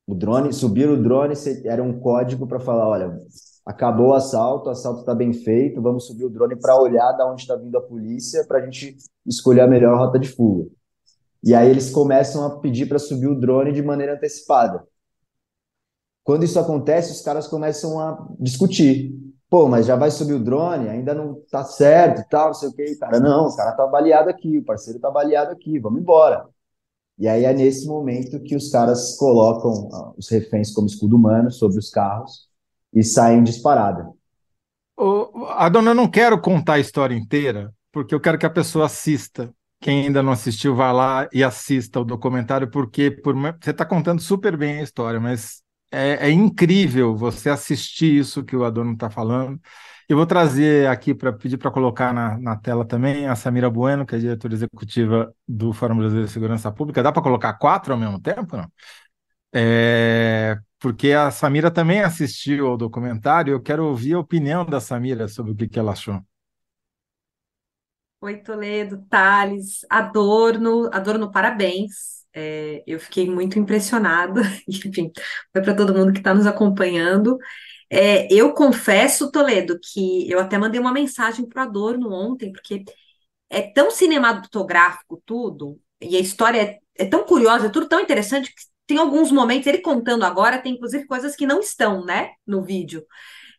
O drone, subir o drone era um código para falar, olha, acabou o assalto, o assalto está bem feito, vamos subir o drone para olhar de onde está vindo a polícia, para a gente escolher a melhor rota de fuga. E aí eles começam a pedir para subir o drone de maneira antecipada. Quando isso acontece, os caras começam a discutir. Pô, mas já vai subir o drone, ainda não tá certo tal, não sei o que. Cara, não, o cara tá baleado aqui, o parceiro tá baleado aqui, vamos embora. E aí é nesse momento que os caras colocam ah, os reféns como escudo humano sobre os carros e saem disparada. Ô, Adona, eu não quero contar a história inteira, porque eu quero que a pessoa assista. Quem ainda não assistiu, vá lá e assista o documentário, porque por... você está contando super bem a história, mas é, é incrível você assistir isso que o Adorno está falando. Eu vou trazer aqui para pedir para colocar na, na, tela também a Samira Bueno, que é diretora executiva do Fórum Brasileiro de Segurança Pública. Dá para colocar quatro ao mesmo tempo, não? É, porque a Samira também assistiu ao documentário, eu quero ouvir a opinião da Samira sobre o que, que ela achou. Oi, Toledo, Thales, Adorno, Adorno, parabéns. É, eu fiquei muito impressionada, enfim, foi para todo mundo que está nos acompanhando. É, eu confesso, Toledo, que eu até mandei uma mensagem para Adorno ontem, porque é tão cinematográfico tudo, e a história é, é tão curiosa, é tudo tão interessante, que tem alguns momentos, ele contando agora, tem inclusive coisas que não estão, né, no vídeo.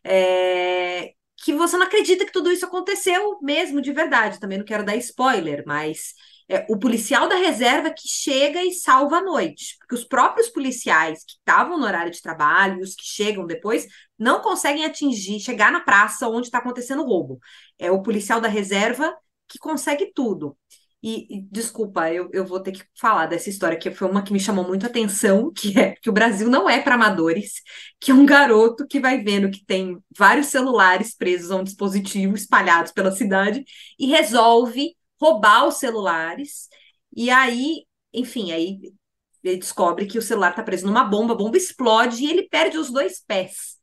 É, que você não acredita que tudo isso aconteceu mesmo de verdade. Também não quero dar spoiler, mas é, o policial da reserva que chega e salva a noite. Porque os próprios policiais que estavam no horário de trabalho, os que chegam depois, não conseguem atingir, chegar na praça onde está acontecendo o roubo. É o policial da reserva que consegue tudo. E, e, desculpa, eu, eu vou ter que falar dessa história, que foi uma que me chamou muito a atenção, que é que o Brasil não é para amadores, que é um garoto que vai vendo que tem vários celulares presos a um dispositivo espalhados pela cidade e resolve roubar os celulares. E aí, enfim, aí ele descobre que o celular está preso numa bomba, a bomba explode e ele perde os dois pés.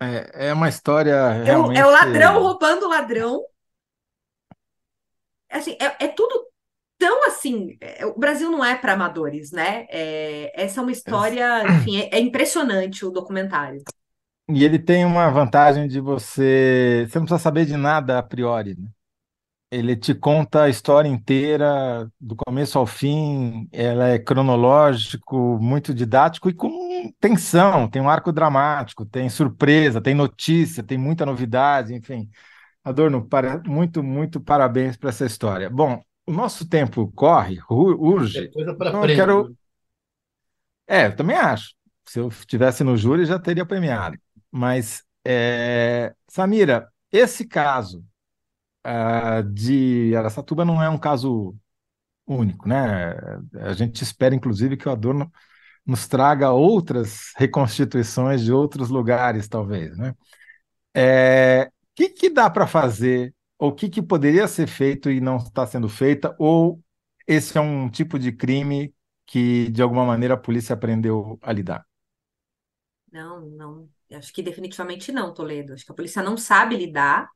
É, é uma história realmente... É o, é o ladrão roubando o ladrão assim, é, é tudo tão assim. É, o Brasil não é para amadores, né? É, essa é uma história, enfim, é, é, impressionante o documentário. E ele tem uma vantagem de você. Você não precisa saber de nada a priori. Né? Ele te conta a história inteira, do começo ao fim. Ela é cronológico, muito didático e com tensão. Tem um arco dramático, tem surpresa, tem notícia, tem muita novidade, enfim. Adorno, para, muito, muito parabéns para essa história. Bom, o nosso tempo corre, urge. É coisa para prêmio. Quero... Né? É, eu também acho. Se eu estivesse no júri, já teria premiado. Mas, é... Samira, esse caso uh, de Aracatuba não é um caso único, né? A gente espera, inclusive, que o Adorno nos traga outras reconstituições de outros lugares, talvez, né? É, que, que dá para fazer, ou o que, que poderia ser feito e não está sendo feita, ou esse é um tipo de crime que, de alguma maneira, a polícia aprendeu a lidar? Não, não. Acho que definitivamente não, Toledo. Acho que a polícia não sabe lidar.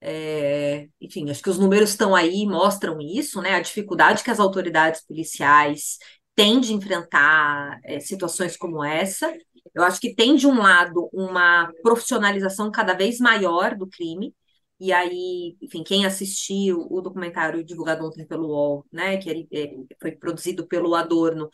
É, enfim, acho que os números estão aí, mostram isso, né? A dificuldade que as autoridades policiais têm de enfrentar é, situações como essa. Eu acho que tem, de um lado, uma profissionalização cada vez maior do crime, e aí, enfim, quem assistiu o documentário divulgado ontem pelo UOL, né, que ele, é, foi produzido pelo Adorno,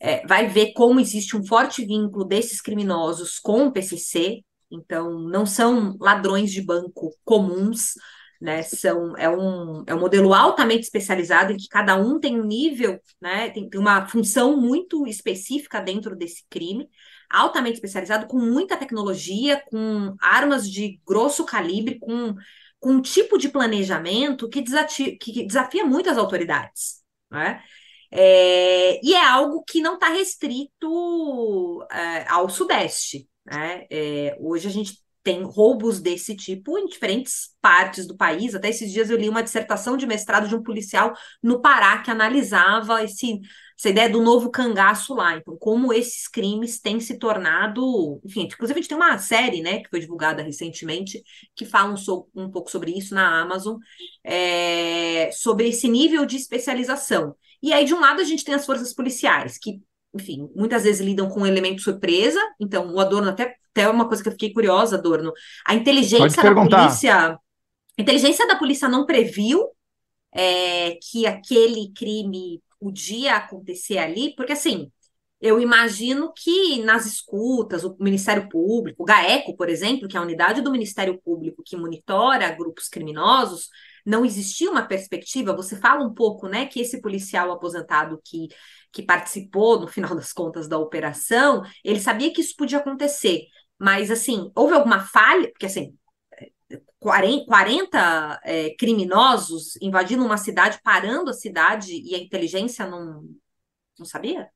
é, vai ver como existe um forte vínculo desses criminosos com o PCC, então não são ladrões de banco comuns, né, são, é, um, é um modelo altamente especializado em que cada um tem um nível, né, tem, tem uma função muito específica dentro desse crime, altamente especializado, com muita tecnologia, com armas de grosso calibre, com, com um tipo de planejamento que, desafia, que desafia muito as autoridades. Né? É, e é algo que não está restrito é, ao Sudeste. Né? É, hoje a gente tem roubos desse tipo em diferentes partes do país. Até esses dias eu li uma dissertação de mestrado de um policial no Pará que analisava esse, essa ideia do novo cangaço lá. Então, como esses crimes têm se tornado. Enfim, inclusive a gente tem uma série, né, que foi divulgada recentemente, que fala um, so, um pouco sobre isso na Amazon, é, sobre esse nível de especialização. E aí, de um lado, a gente tem as forças policiais, que enfim, muitas vezes lidam com um elemento surpresa. Então, o Adorno, até, até uma coisa que eu fiquei curiosa, Adorno, a inteligência da polícia. A inteligência da polícia não previu é, que aquele crime podia acontecer ali, porque assim. Eu imagino que nas escutas, o Ministério Público, o GAECO, por exemplo, que é a unidade do Ministério Público que monitora grupos criminosos, não existia uma perspectiva. Você fala um pouco, né, que esse policial aposentado que que participou, no final das contas, da operação, ele sabia que isso podia acontecer. Mas, assim, houve alguma falha? Porque, assim, 40, 40 é, criminosos invadindo uma cidade, parando a cidade, e a inteligência não, não sabia?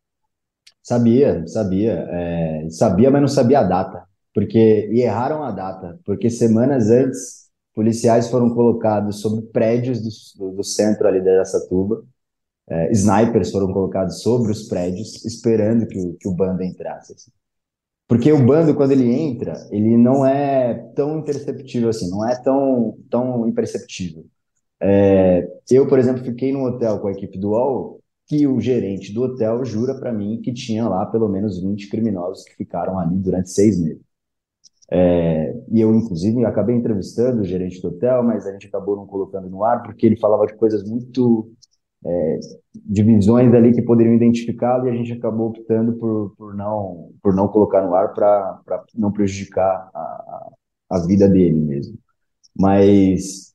Sabia, sabia. É, sabia, mas não sabia a data. Porque, e erraram a data. Porque semanas antes, policiais foram colocados sobre prédios do, do centro ali da Satuba é, snipers foram colocados sobre os prédios, esperando que o, que o bando entrasse. Assim. Porque o bando, quando ele entra, ele não é tão imperceptível assim, não é tão, tão imperceptível. É, eu, por exemplo, fiquei num hotel com a equipe do UOL, que o gerente do hotel jura para mim que tinha lá pelo menos 20 criminosos que ficaram ali durante seis meses. É, e eu, inclusive, acabei entrevistando o gerente do hotel, mas a gente acabou não colocando no ar, porque ele falava de coisas muito é, divisões ali que poderiam identificá-lo e a gente acabou optando por, por, não, por não colocar no ar para não prejudicar a, a vida dele mesmo. Mas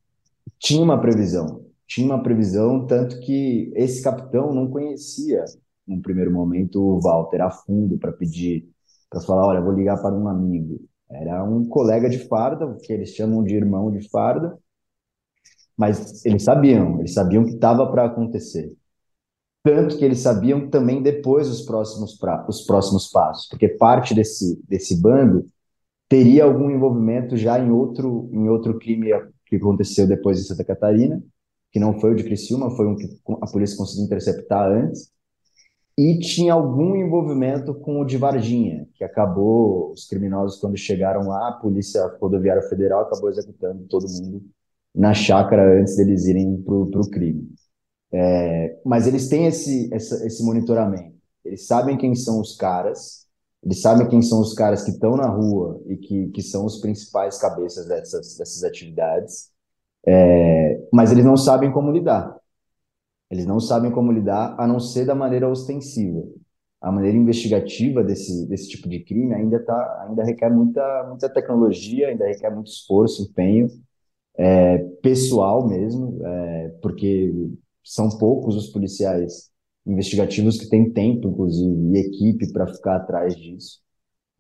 tinha uma previsão, tinha uma previsão, tanto que esse capitão não conhecia, no primeiro momento, o Walter a fundo para pedir, para falar: olha, vou ligar para um amigo. Era um colega de farda, que eles chamam de irmão de farda, mas eles sabiam, eles sabiam que estava para acontecer. Tanto que eles sabiam também depois os próximos, pra, os próximos passos, porque parte desse, desse bando teria algum envolvimento já em outro, em outro crime que aconteceu depois em Santa Catarina, que não foi o de Criciúma, foi um que a polícia conseguiu interceptar antes, e tinha algum envolvimento com o de Varginha, que acabou, os criminosos, quando chegaram lá, a Polícia Rodoviária Federal acabou executando todo mundo na chácara antes deles irem para o crime. É, mas eles têm esse, essa, esse monitoramento. Eles sabem quem são os caras, eles sabem quem são os caras que estão na rua e que, que são os principais cabeças dessas, dessas atividades, é, mas eles não sabem como lidar. Eles não sabem como lidar, a não ser da maneira ostensiva. A maneira investigativa desse, desse tipo de crime ainda, tá, ainda requer muita, muita tecnologia, ainda requer muito esforço, empenho, é, pessoal mesmo, é, porque são poucos os policiais investigativos que têm tempo, inclusive, e equipe para ficar atrás disso.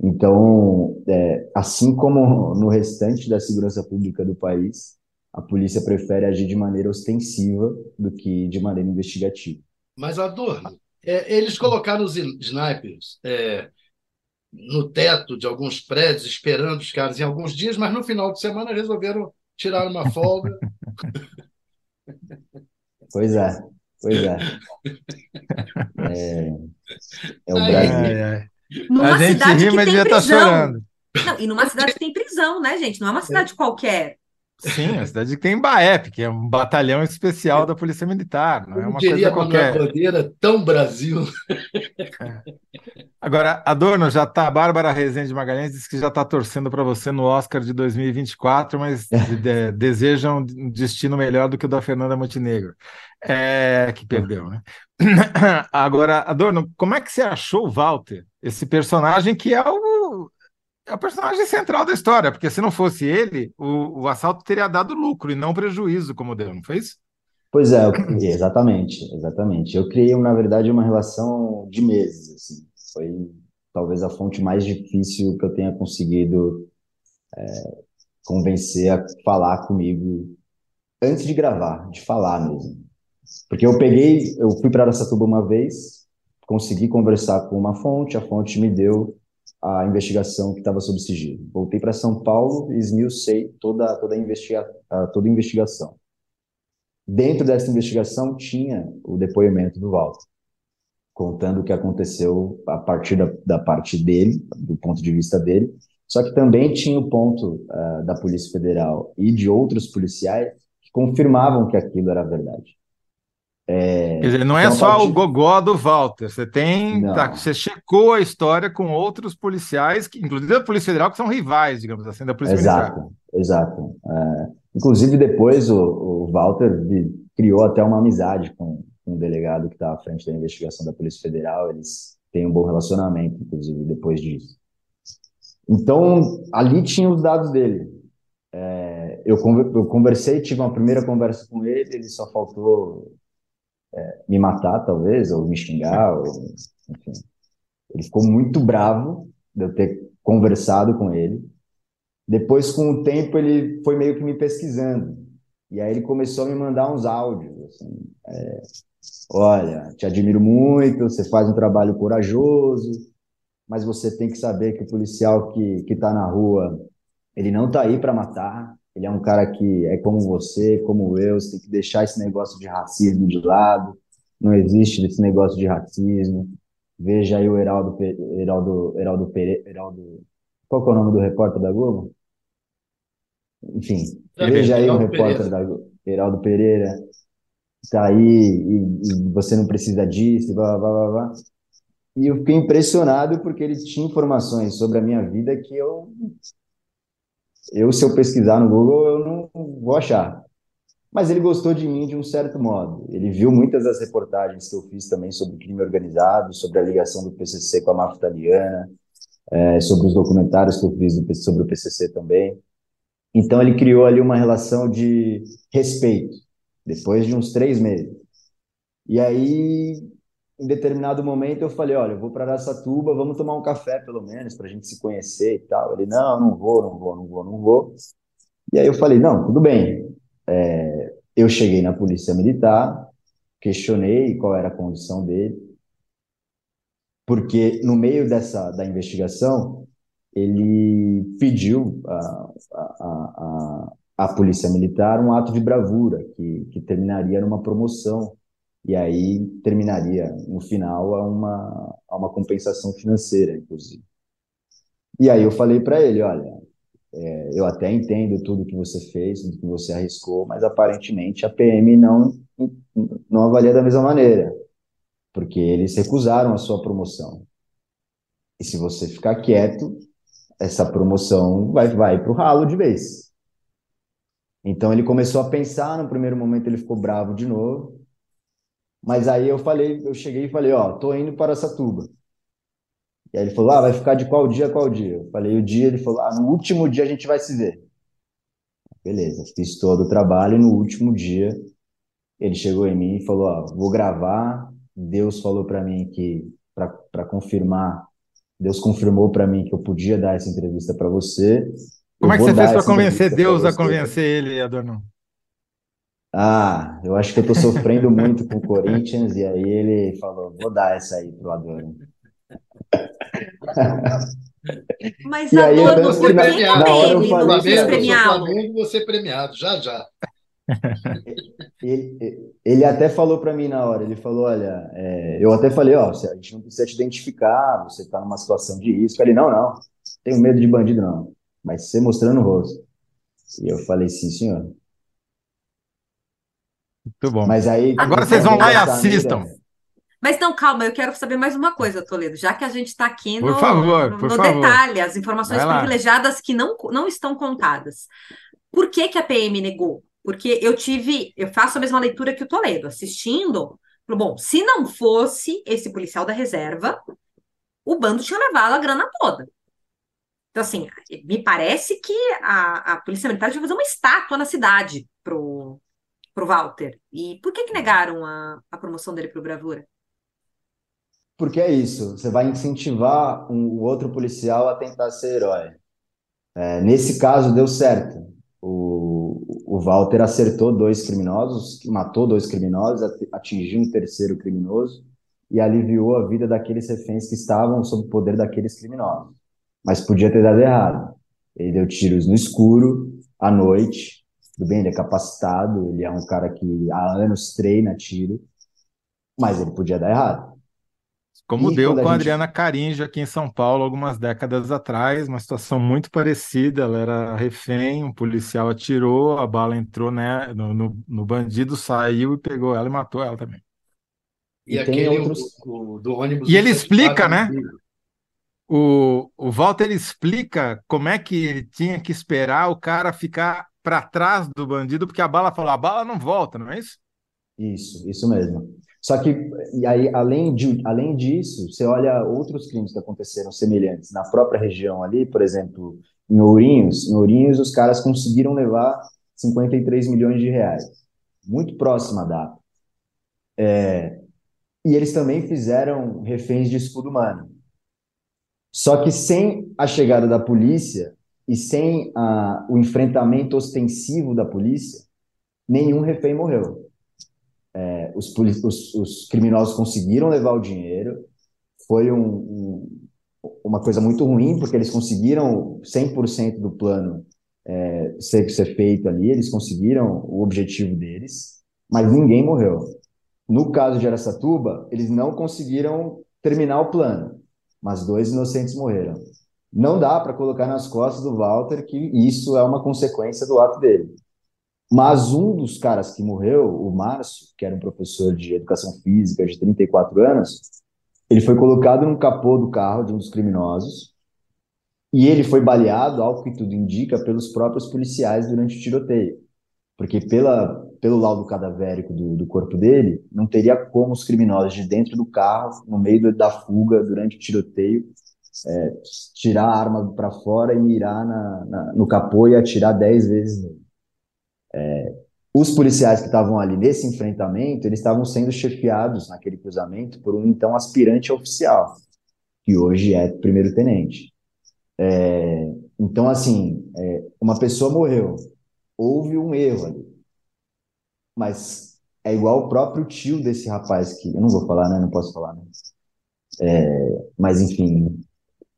Então, é, assim como no restante da segurança pública do país, a polícia prefere agir de maneira ostensiva do que de maneira investigativa. Mas, Adorno, é, eles colocaram os snipers é, no teto de alguns prédios, esperando os caras em alguns dias, mas no final de semana resolveram tirar uma folga. Pois é, pois é. É, é o Brasil. Ai, ai. Numa a gente cidade ri, que mas tem prisão. Tá chorando. Não, e numa cidade que tem prisão, né, gente? Não é uma cidade qualquer. Sim, a cidade que tem Embaep, que é um batalhão especial da Polícia Militar, não é uma coisa qualquer. Uma bandeira tão Brasil. É. Agora, Adorno, já tá, a Bárbara Rezende Magalhães disse que já está torcendo para você no Oscar de 2024, mas de, desejam um destino melhor do que o da Fernanda Montenegro, é, que perdeu, né? Agora, Adorno, como é que você achou o Walter, esse personagem que é o é o personagem central da história, porque se não fosse ele, o, o assalto teria dado lucro e não prejuízo, como deu, não foi isso? Pois é, exatamente, exatamente. Eu criei, na verdade, uma relação de meses, assim. Foi talvez a fonte mais difícil que eu tenha conseguido é, convencer a falar comigo antes de gravar, de falar mesmo. Porque eu peguei, eu fui para Aracatuba uma vez, consegui conversar com uma fonte, a fonte me deu a investigação que estava sob sigilo. Voltei para São Paulo e esmiucei toda, toda, a investiga toda a investigação. Dentro dessa investigação tinha o depoimento do Walter, contando o que aconteceu a partir da, da parte dele, do ponto de vista dele, só que também tinha o ponto uh, da Polícia Federal e de outros policiais que confirmavam que aquilo era verdade. É, Quer dizer, não é então, só o gogó do Walter, você tem. Tá, você checou a história com outros policiais, que, inclusive a Polícia Federal, que são rivais, digamos assim, da Polícia Exato, Militar. exato. É, inclusive, depois o, o Walter criou até uma amizade com, com o delegado que está à frente da investigação da Polícia Federal. Eles têm um bom relacionamento, inclusive, depois disso. Então, ali tinha os dados dele. É, eu, eu conversei, tive uma primeira conversa com ele, ele só faltou é, me matar, talvez, ou me xingar, ou, enfim. Ele ficou muito bravo de eu ter conversado com ele. Depois, com o tempo, ele foi meio que me pesquisando. E aí ele começou a me mandar uns áudios, assim, é, olha, te admiro muito, você faz um trabalho corajoso, mas você tem que saber que o policial que está na rua, ele não está aí para matar, ele é um cara que é como você, como eu, você tem que deixar esse negócio de racismo de lado. Não existe esse negócio de racismo. Veja aí o Heraldo, Heraldo, Heraldo Pereira. Heraldo, qual é o nome do repórter da Globo? Enfim, veja aí o repórter Pereira. da Globo, Heraldo Pereira. Tá aí e, e você não precisa disso, blá, blá, blá, blá. E eu fiquei impressionado porque ele tinha informações sobre a minha vida que eu eu, se eu pesquisar no Google, eu não vou achar. Mas ele gostou de mim de um certo modo. Ele viu muitas das reportagens que eu fiz também sobre crime organizado, sobre a ligação do PCC com a máfia italiana, é, sobre os documentários que eu fiz sobre o PCC também. Então ele criou ali uma relação de respeito, depois de uns três meses. E aí em determinado momento eu falei, olha, eu vou para Araçatuba, vamos tomar um café pelo menos para a gente se conhecer e tal. Ele, não, não vou, não vou, não vou, não vou. E aí eu falei, não, tudo bem. É, eu cheguei na polícia militar, questionei qual era a condição dele, porque no meio dessa da investigação ele pediu a, a, a, a polícia militar um ato de bravura que, que terminaria numa promoção e aí terminaria no final a uma, a uma compensação financeira, inclusive. E aí eu falei para ele, olha, é, eu até entendo tudo que você fez, tudo que você arriscou, mas aparentemente a PM não, não avalia da mesma maneira, porque eles recusaram a sua promoção. E se você ficar quieto, essa promoção vai, vai para o ralo de vez. Então ele começou a pensar, no primeiro momento ele ficou bravo de novo, mas aí eu falei, eu cheguei e falei, ó, tô indo para Satuba. E aí ele falou, ah, vai ficar de qual dia a qual dia? Eu falei, o dia, ele falou, ah, no último dia a gente vai se ver. Beleza, fiz todo o trabalho e no último dia ele chegou em mim e falou, ó, vou gravar, Deus falou para mim que, para confirmar, Deus confirmou para mim que eu podia dar essa entrevista para você. Como é que você fez para convencer Deus a convencer ele, Adorno? Ah, eu acho que eu tô sofrendo muito com o Corinthians, e aí ele falou, vou dar essa aí pro Adorno. Mas e aí, Adorno, por que que na hora eu falei, Flamengo, premiado? Flamengo, você premiado, já, já. Ele, ele até falou para mim na hora, ele falou, olha, é, eu até falei, ó, a gente não precisa te identificar, você tá numa situação de risco. Ele, não, não, tenho medo de bandido não, mas você mostrando o rosto. E eu falei, sim, senhor. Muito bom. Mas aí. Agora vocês vão lá e assistam. Mas não, calma, eu quero saber mais uma coisa, Toledo, já que a gente está aqui no, por favor, por no favor. detalhe, as informações privilegiadas que não, não estão contadas. Por que, que a PM negou? Porque eu tive, eu faço a mesma leitura que o Toledo, assistindo. Bom, se não fosse esse policial da reserva, o bando tinha levado a grana toda. Então, assim, me parece que a, a Polícia Militar devia fazer uma estátua na cidade pro, pro Walter. E por que que negaram a, a promoção dele pro Bravura? Porque é isso, você vai incentivar um, o outro policial a tentar ser herói. É, nesse caso, deu certo. O, o Walter acertou dois criminosos, matou dois criminosos, atingiu um terceiro criminoso e aliviou a vida daqueles reféns que estavam sob o poder daqueles criminosos. Mas podia ter dado errado. Ele deu tiros no escuro, à noite. Tudo bem, ele é capacitado, ele é um cara que há anos treina tiro, mas ele podia dar errado. Como E deu com a gente- Adriana Carinja aqui em São Paulo algumas décadas atrás, uma situação muito parecida. Ela era refém, um policial atirou, a bala entrou né, no, no, no bandido, saiu e pegou ela e matou ela também. E, E tem aquele outros- o, o do ônibus. E ele explica, né? O, o Walter explica como é que ele tinha que esperar o cara ficar para trás do bandido, porque a bala falou: a bala não volta, não é isso? Isso, isso mesmo. Só que, e aí, além, de, além disso, você olha outros crimes que aconteceram semelhantes na própria região ali, por exemplo, em Ourinhos. Em Ourinhos, os caras conseguiram levar 53 milhões de reais, muito próxima à data. É, e eles também fizeram reféns de escudo humano. Só que sem a chegada da polícia e sem a, o enfrentamento ostensivo da polícia, nenhum refém morreu. É, os, os- os criminosos conseguiram levar o dinheiro, foi um- um- uma coisa muito ruim, porque eles conseguiram 100% do plano é, ser, ser feito ali, eles conseguiram o objetivo deles, mas ninguém morreu. No caso de Aracatuba, eles não conseguiram terminar o plano, mas dois inocentes morreram. Não dá para colocar nas costas do Walter que isso é uma consequência do ato dele. Mas um dos caras que morreu, o Márcio, que era um professor de educação física de 34 anos, ele foi colocado no capô do carro de um dos criminosos e ele foi baleado, ao que tudo indica, pelos próprios policiais durante o tiroteio. Porque pela, pelo laudo cadavérico do, do corpo dele, não teria como os criminosos de dentro do carro, no meio da fuga, durante o tiroteio, é, tirar a arma para fora e mirar na, na- no capô e atirar 10 vezes nele. É, os policiais que estavam ali nesse enfrentamento, eles estavam sendo chefiados naquele cruzamento por um então aspirante oficial, que hoje é primeiro-tenente. É, então, assim, é, uma pessoa morreu, houve um erro ali, mas é igual o próprio tio desse rapaz que eu não vou falar, né? Não posso falar, né? É, mas enfim,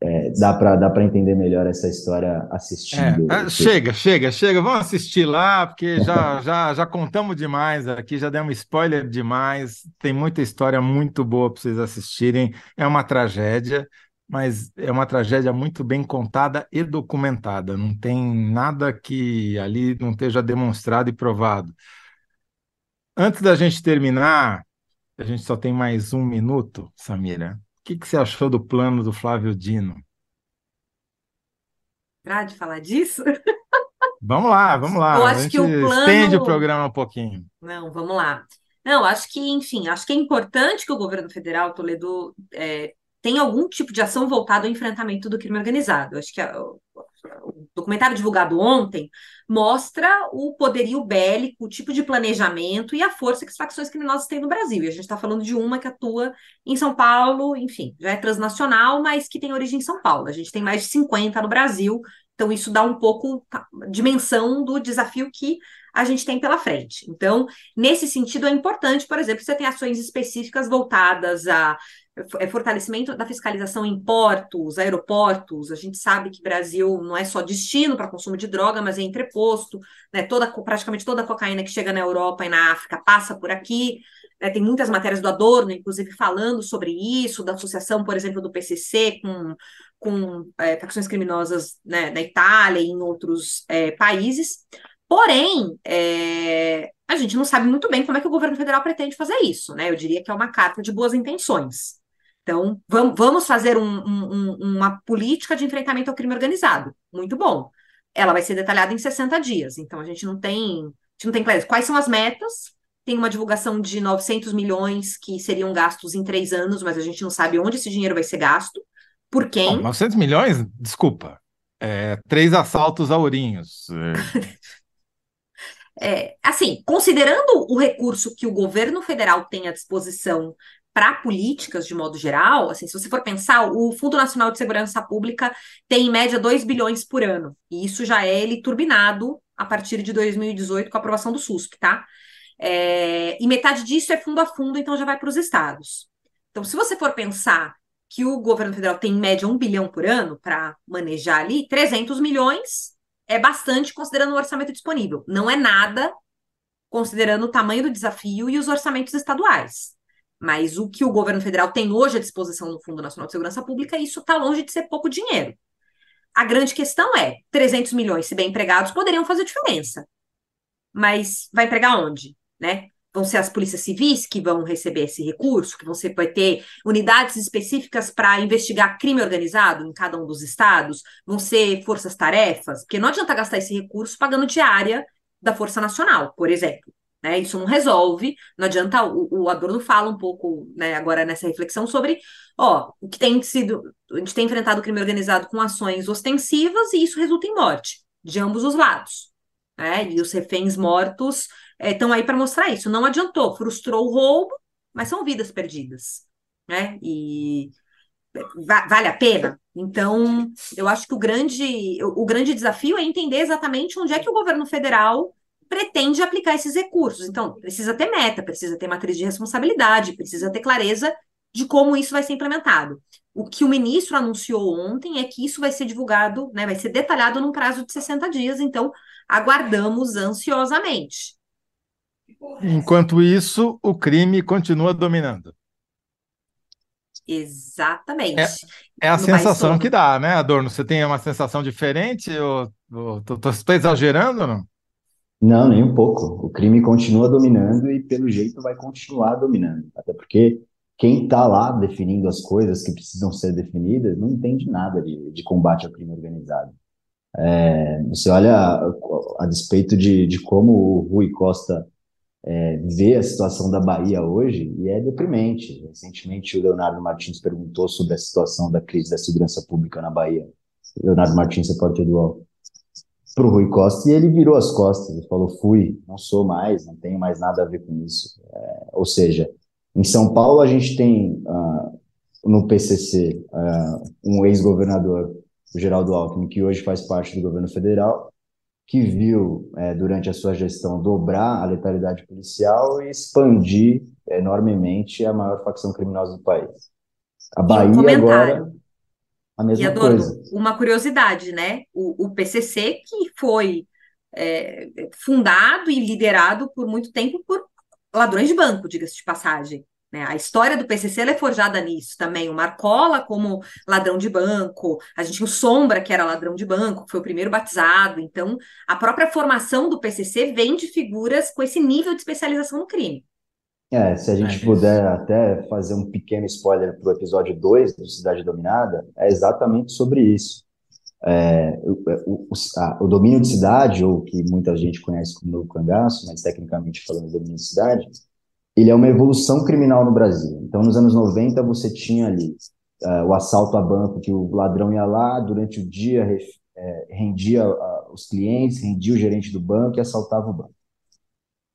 é, dá para dá para entender melhor essa história assistindo. É, ah, chega, chega, chega. Vamos assistir lá, porque já, já, já contamos demais aqui, já demos spoiler demais. Tem muita história muito boa para vocês assistirem. É uma tragédia, mas é uma tragédia muito bem contada e documentada. Não tem nada que ali não esteja demonstrado e provado. Antes da gente terminar, a gente só tem mais um minuto, Samira. O que, que você achou do plano do Flávio Dino? Pra de falar disso? Vamos lá, vamos lá. Eu A acho gente que o plano- estende o programa um pouquinho. Não, vamos lá. Não, acho que, enfim, acho que é importante que o governo federal, Toledo, é, tenha algum tipo de ação voltada ao enfrentamento do crime organizado. Acho que a- documentário divulgado ontem mostra o poderio bélico, o tipo de planejamento e a força que as facções criminosas têm no Brasil. E a gente está falando de uma que atua em São Paulo, enfim, já é transnacional, mas que tem origem em São Paulo. A gente tem mais de 50 no Brasil, então isso dá um pouco dimensão do desafio que a gente tem pela frente. Então, nesse sentido, é importante, por exemplo, você tem ações específicas voltadas a é, fortalecimento da fiscalização em portos, aeroportos. A gente sabe que Brasil não é só destino para consumo de droga, mas é entreposto. Né? Toda, praticamente toda a cocaína que chega na Europa e na África passa por aqui. né? Tem muitas matérias do Adorno, inclusive, falando sobre isso, da associação, por exemplo, do PCC com, com é, facções criminosas né, na Itália e em outros é, países. Porém, é, a gente não sabe muito bem como é que o governo federal pretende fazer isso, né? Eu diria que é uma carta de boas intenções. Então, vamos, fazer um- um- um- uma política de enfrentamento ao crime organizado. Muito bom. Ela vai ser detalhada em 60 dias. Então, a gente não tem, a gente não tem clareza. Quais são as metas? Tem uma divulgação de 900 milhões que seriam gastos em três anos, mas a gente não sabe onde esse dinheiro vai ser gasto, por quem. Bom, 900 milhões? Desculpa. É, três assaltos a Ourinhos. É, assim, considerando o recurso que o governo federal tem à disposição para políticas de modo geral, assim, se você for pensar, o Fundo Nacional de Segurança Pública tem em média 2 bilhões por ano, e isso já é ele turbinado a partir de 2018 com a aprovação do SUSP, tá? É, e metade disso é fundo a fundo, então já vai para os estados. Então, se você for pensar que o governo federal tem em média um bilhão por ano para manejar ali, 300 milhões é bastante considerando o orçamento disponível. Não é nada considerando o tamanho do desafio e os orçamentos estaduais. Mas o que o governo federal tem hoje à disposição no Fundo Nacional de Segurança Pública, isso está longe de ser pouco dinheiro. A grande questão é: 300 milhões, se bem empregados, poderiam fazer diferença. Mas vai empregar onde? Né? vão ser as polícias civis que vão receber esse recurso, que vão ser, vai ter unidades específicas para investigar crime organizado em cada um dos estados, vão ser forças-tarefas, porque não adianta gastar esse recurso pagando diária da Força Nacional, por exemplo. Né? Isso não resolve, não adianta, o, o Adorno fala um pouco né, agora nessa reflexão sobre, ó, o que tem sido, a gente tem enfrentado o crime organizado com ações ostensivas e isso resulta em morte, de ambos os lados. Né? E os reféns mortos estão é, aí para mostrar isso. Não adiantou, frustrou o roubo, mas são vidas perdidas, né? E va vale a pena? Então, eu acho que o grande, o grande desafio é entender exatamente onde é que o governo federal pretende aplicar esses recursos. Então, precisa ter meta, precisa ter matriz de responsabilidade, precisa ter clareza de como isso vai ser implementado. O que o ministro anunciou ontem é que isso vai ser divulgado, né, vai ser detalhado num prazo de 60 dias, então aguardamos ansiosamente. Enquanto isso, o crime continua dominando. Exatamente. É, é a sensação que dá, né, Adorno? Você tem uma sensação diferente? Ou, estou exagerando ou não? Não, nem um pouco. O crime continua dominando e, pelo jeito, vai continuar dominando. Até porque quem está lá definindo as coisas que precisam ser definidas não entende nada de, de combate ao crime organizado. É, você olha a, a despeito de, de como o Rui Costa é, vê a situação da Bahia hoje e é deprimente. Recentemente o Leonardo Martins perguntou sobre a situação da crise da segurança pública na Bahia. Leonardo Martins, repórter do UOL, para o Rui Costa e ele virou as costas. Ele falou: fui, não sou mais, não tenho mais nada a ver com isso. É, ou seja, em São Paulo a gente tem uh, no PCC uh, ah, um ex-governador, o Geraldo Alckmin, que hoje faz parte do governo federal, que viu, é, durante a sua gestão, dobrar a letalidade policial e expandir enormemente a maior facção criminosa do país. A Bahia um agora, a mesma Adorno, coisa. Uma curiosidade, né? O, o PCC, que foi é, fundado e liderado por muito tempo por ladrões de banco, diga-se de passagem. Né? A história do PCC é forjada nisso também. O Marcola como ladrão de banco, a gente tinha o Sombra, que era ladrão de banco, foi o primeiro batizado. Então, a própria formação do PCC vem de figuras com esse nível de especialização no crime. É, se a gente é puder até fazer um pequeno spoiler para o episódio 2 do Cidade Dominada, é exatamente sobre isso. É, o, o, a, o, domínio de cidade, ou que muita gente conhece como novo cangaço, mas tecnicamente falando domínio de cidade, ele é uma evolução criminal no Brasil. Então, nos anos 90, você tinha ali uh, o assalto a banco, que o ladrão ia lá, durante o dia é, rendia uh, os clientes, rendia o gerente do banco e assaltava o banco.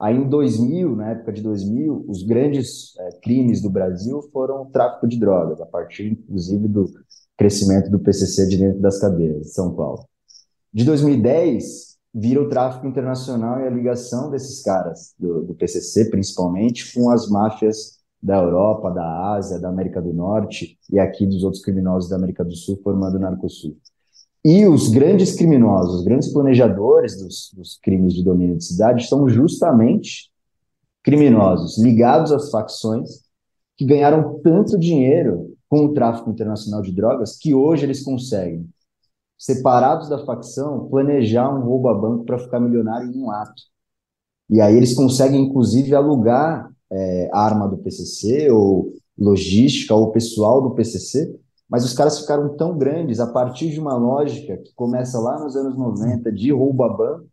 Aí, em 2000, na época de 2000, os grandes uh, crimes do Brasil foram o tráfico de drogas, a partir, inclusive, do crescimento do PCC de dentro das cadeias de São Paulo. De 2010, vira o tráfico internacional e a ligação desses caras, do, do, PCC principalmente, com as máfias da Europa, da Ásia, da América do Norte e aqui dos outros criminosos da América do Sul, formando o Narcosul. E os grandes criminosos, os grandes planejadores dos, dos crimes de domínio de cidade são justamente criminosos ligados às facções que ganharam tanto dinheiro com o tráfico internacional de drogas que hoje eles conseguem separados da facção, planejar um roubo a banco para ficar milionário em um ato. E aí eles conseguem, inclusive, alugar é, arma do PCC, ou logística, ou pessoal do PCC, mas os caras ficaram tão grandes a partir de uma lógica que começa lá nos anos 90 de roubo a banco,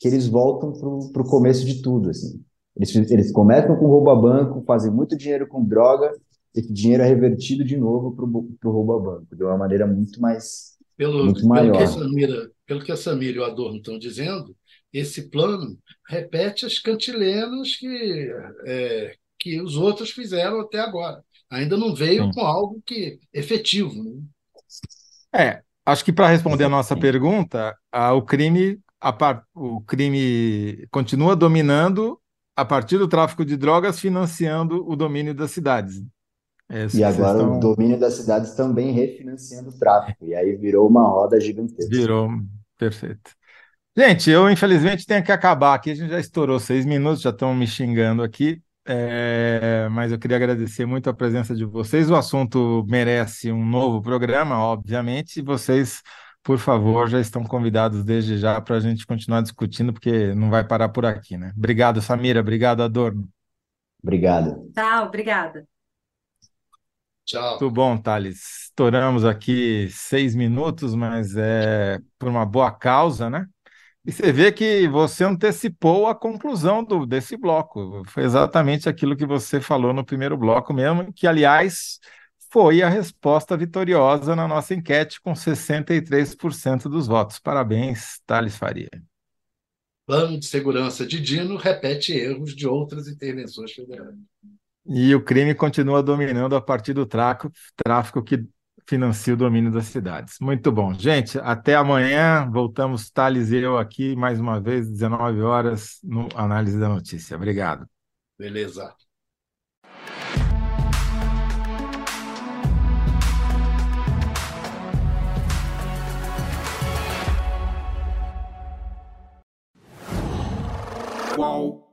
que eles voltam para o começo de tudo. Assim. Eles, eles começam com roubo a banco, fazem muito dinheiro com droga, esse dinheiro é revertido de novo para o roubo a banco, de uma maneira muito mais pelo, Muito maior. Pelo que, a Samira, pelo que a Samira e o Adorno estão dizendo, esse plano repete as cantilenas que, é, que os outros fizeram até agora. Ainda não veio Sim. com algo que efetivo. Né? É, acho que para responder a nossa pergunta, a, o crime a, o crime continua dominando a partir do tráfico de drogas, financiando o domínio das cidades. e agora estão... o domínio das cidades também refinanciando o tráfico. E aí virou uma roda gigantesca. Virou, perfeito. Gente, eu infelizmente tenho que acabar aqui. A gente já estourou seis minutos, já estão me xingando aqui. É, mas eu queria agradecer muito a presença de vocês. O assunto merece um novo programa, obviamente. E vocês, por favor, já estão convidados desde já para a gente continuar discutindo, porque não vai parar por aqui, né? Obrigado, Samira. Obrigado, Adorno. Obrigado. Tchau, obrigada. Tchau. Muito bom, Thales. Estouramos aqui seis minutos, mas é por uma boa causa, né? E você vê que você antecipou a conclusão do, desse bloco. Foi exatamente aquilo que você falou no primeiro bloco mesmo, que, aliás, foi a resposta vitoriosa na nossa enquete, com 63% dos votos. Parabéns, Thales Faria. Plano de segurança de Dino repete erros de outras intervenções federais. E o crime continua dominando a partir do tráfico, tráfico que financia o domínio das cidades. Muito bom. Gente, até amanhã. Voltamos, Thales e eu aqui, mais uma vez, 19 horas, no Análise da Notícia. Obrigado. Beleza. Qual?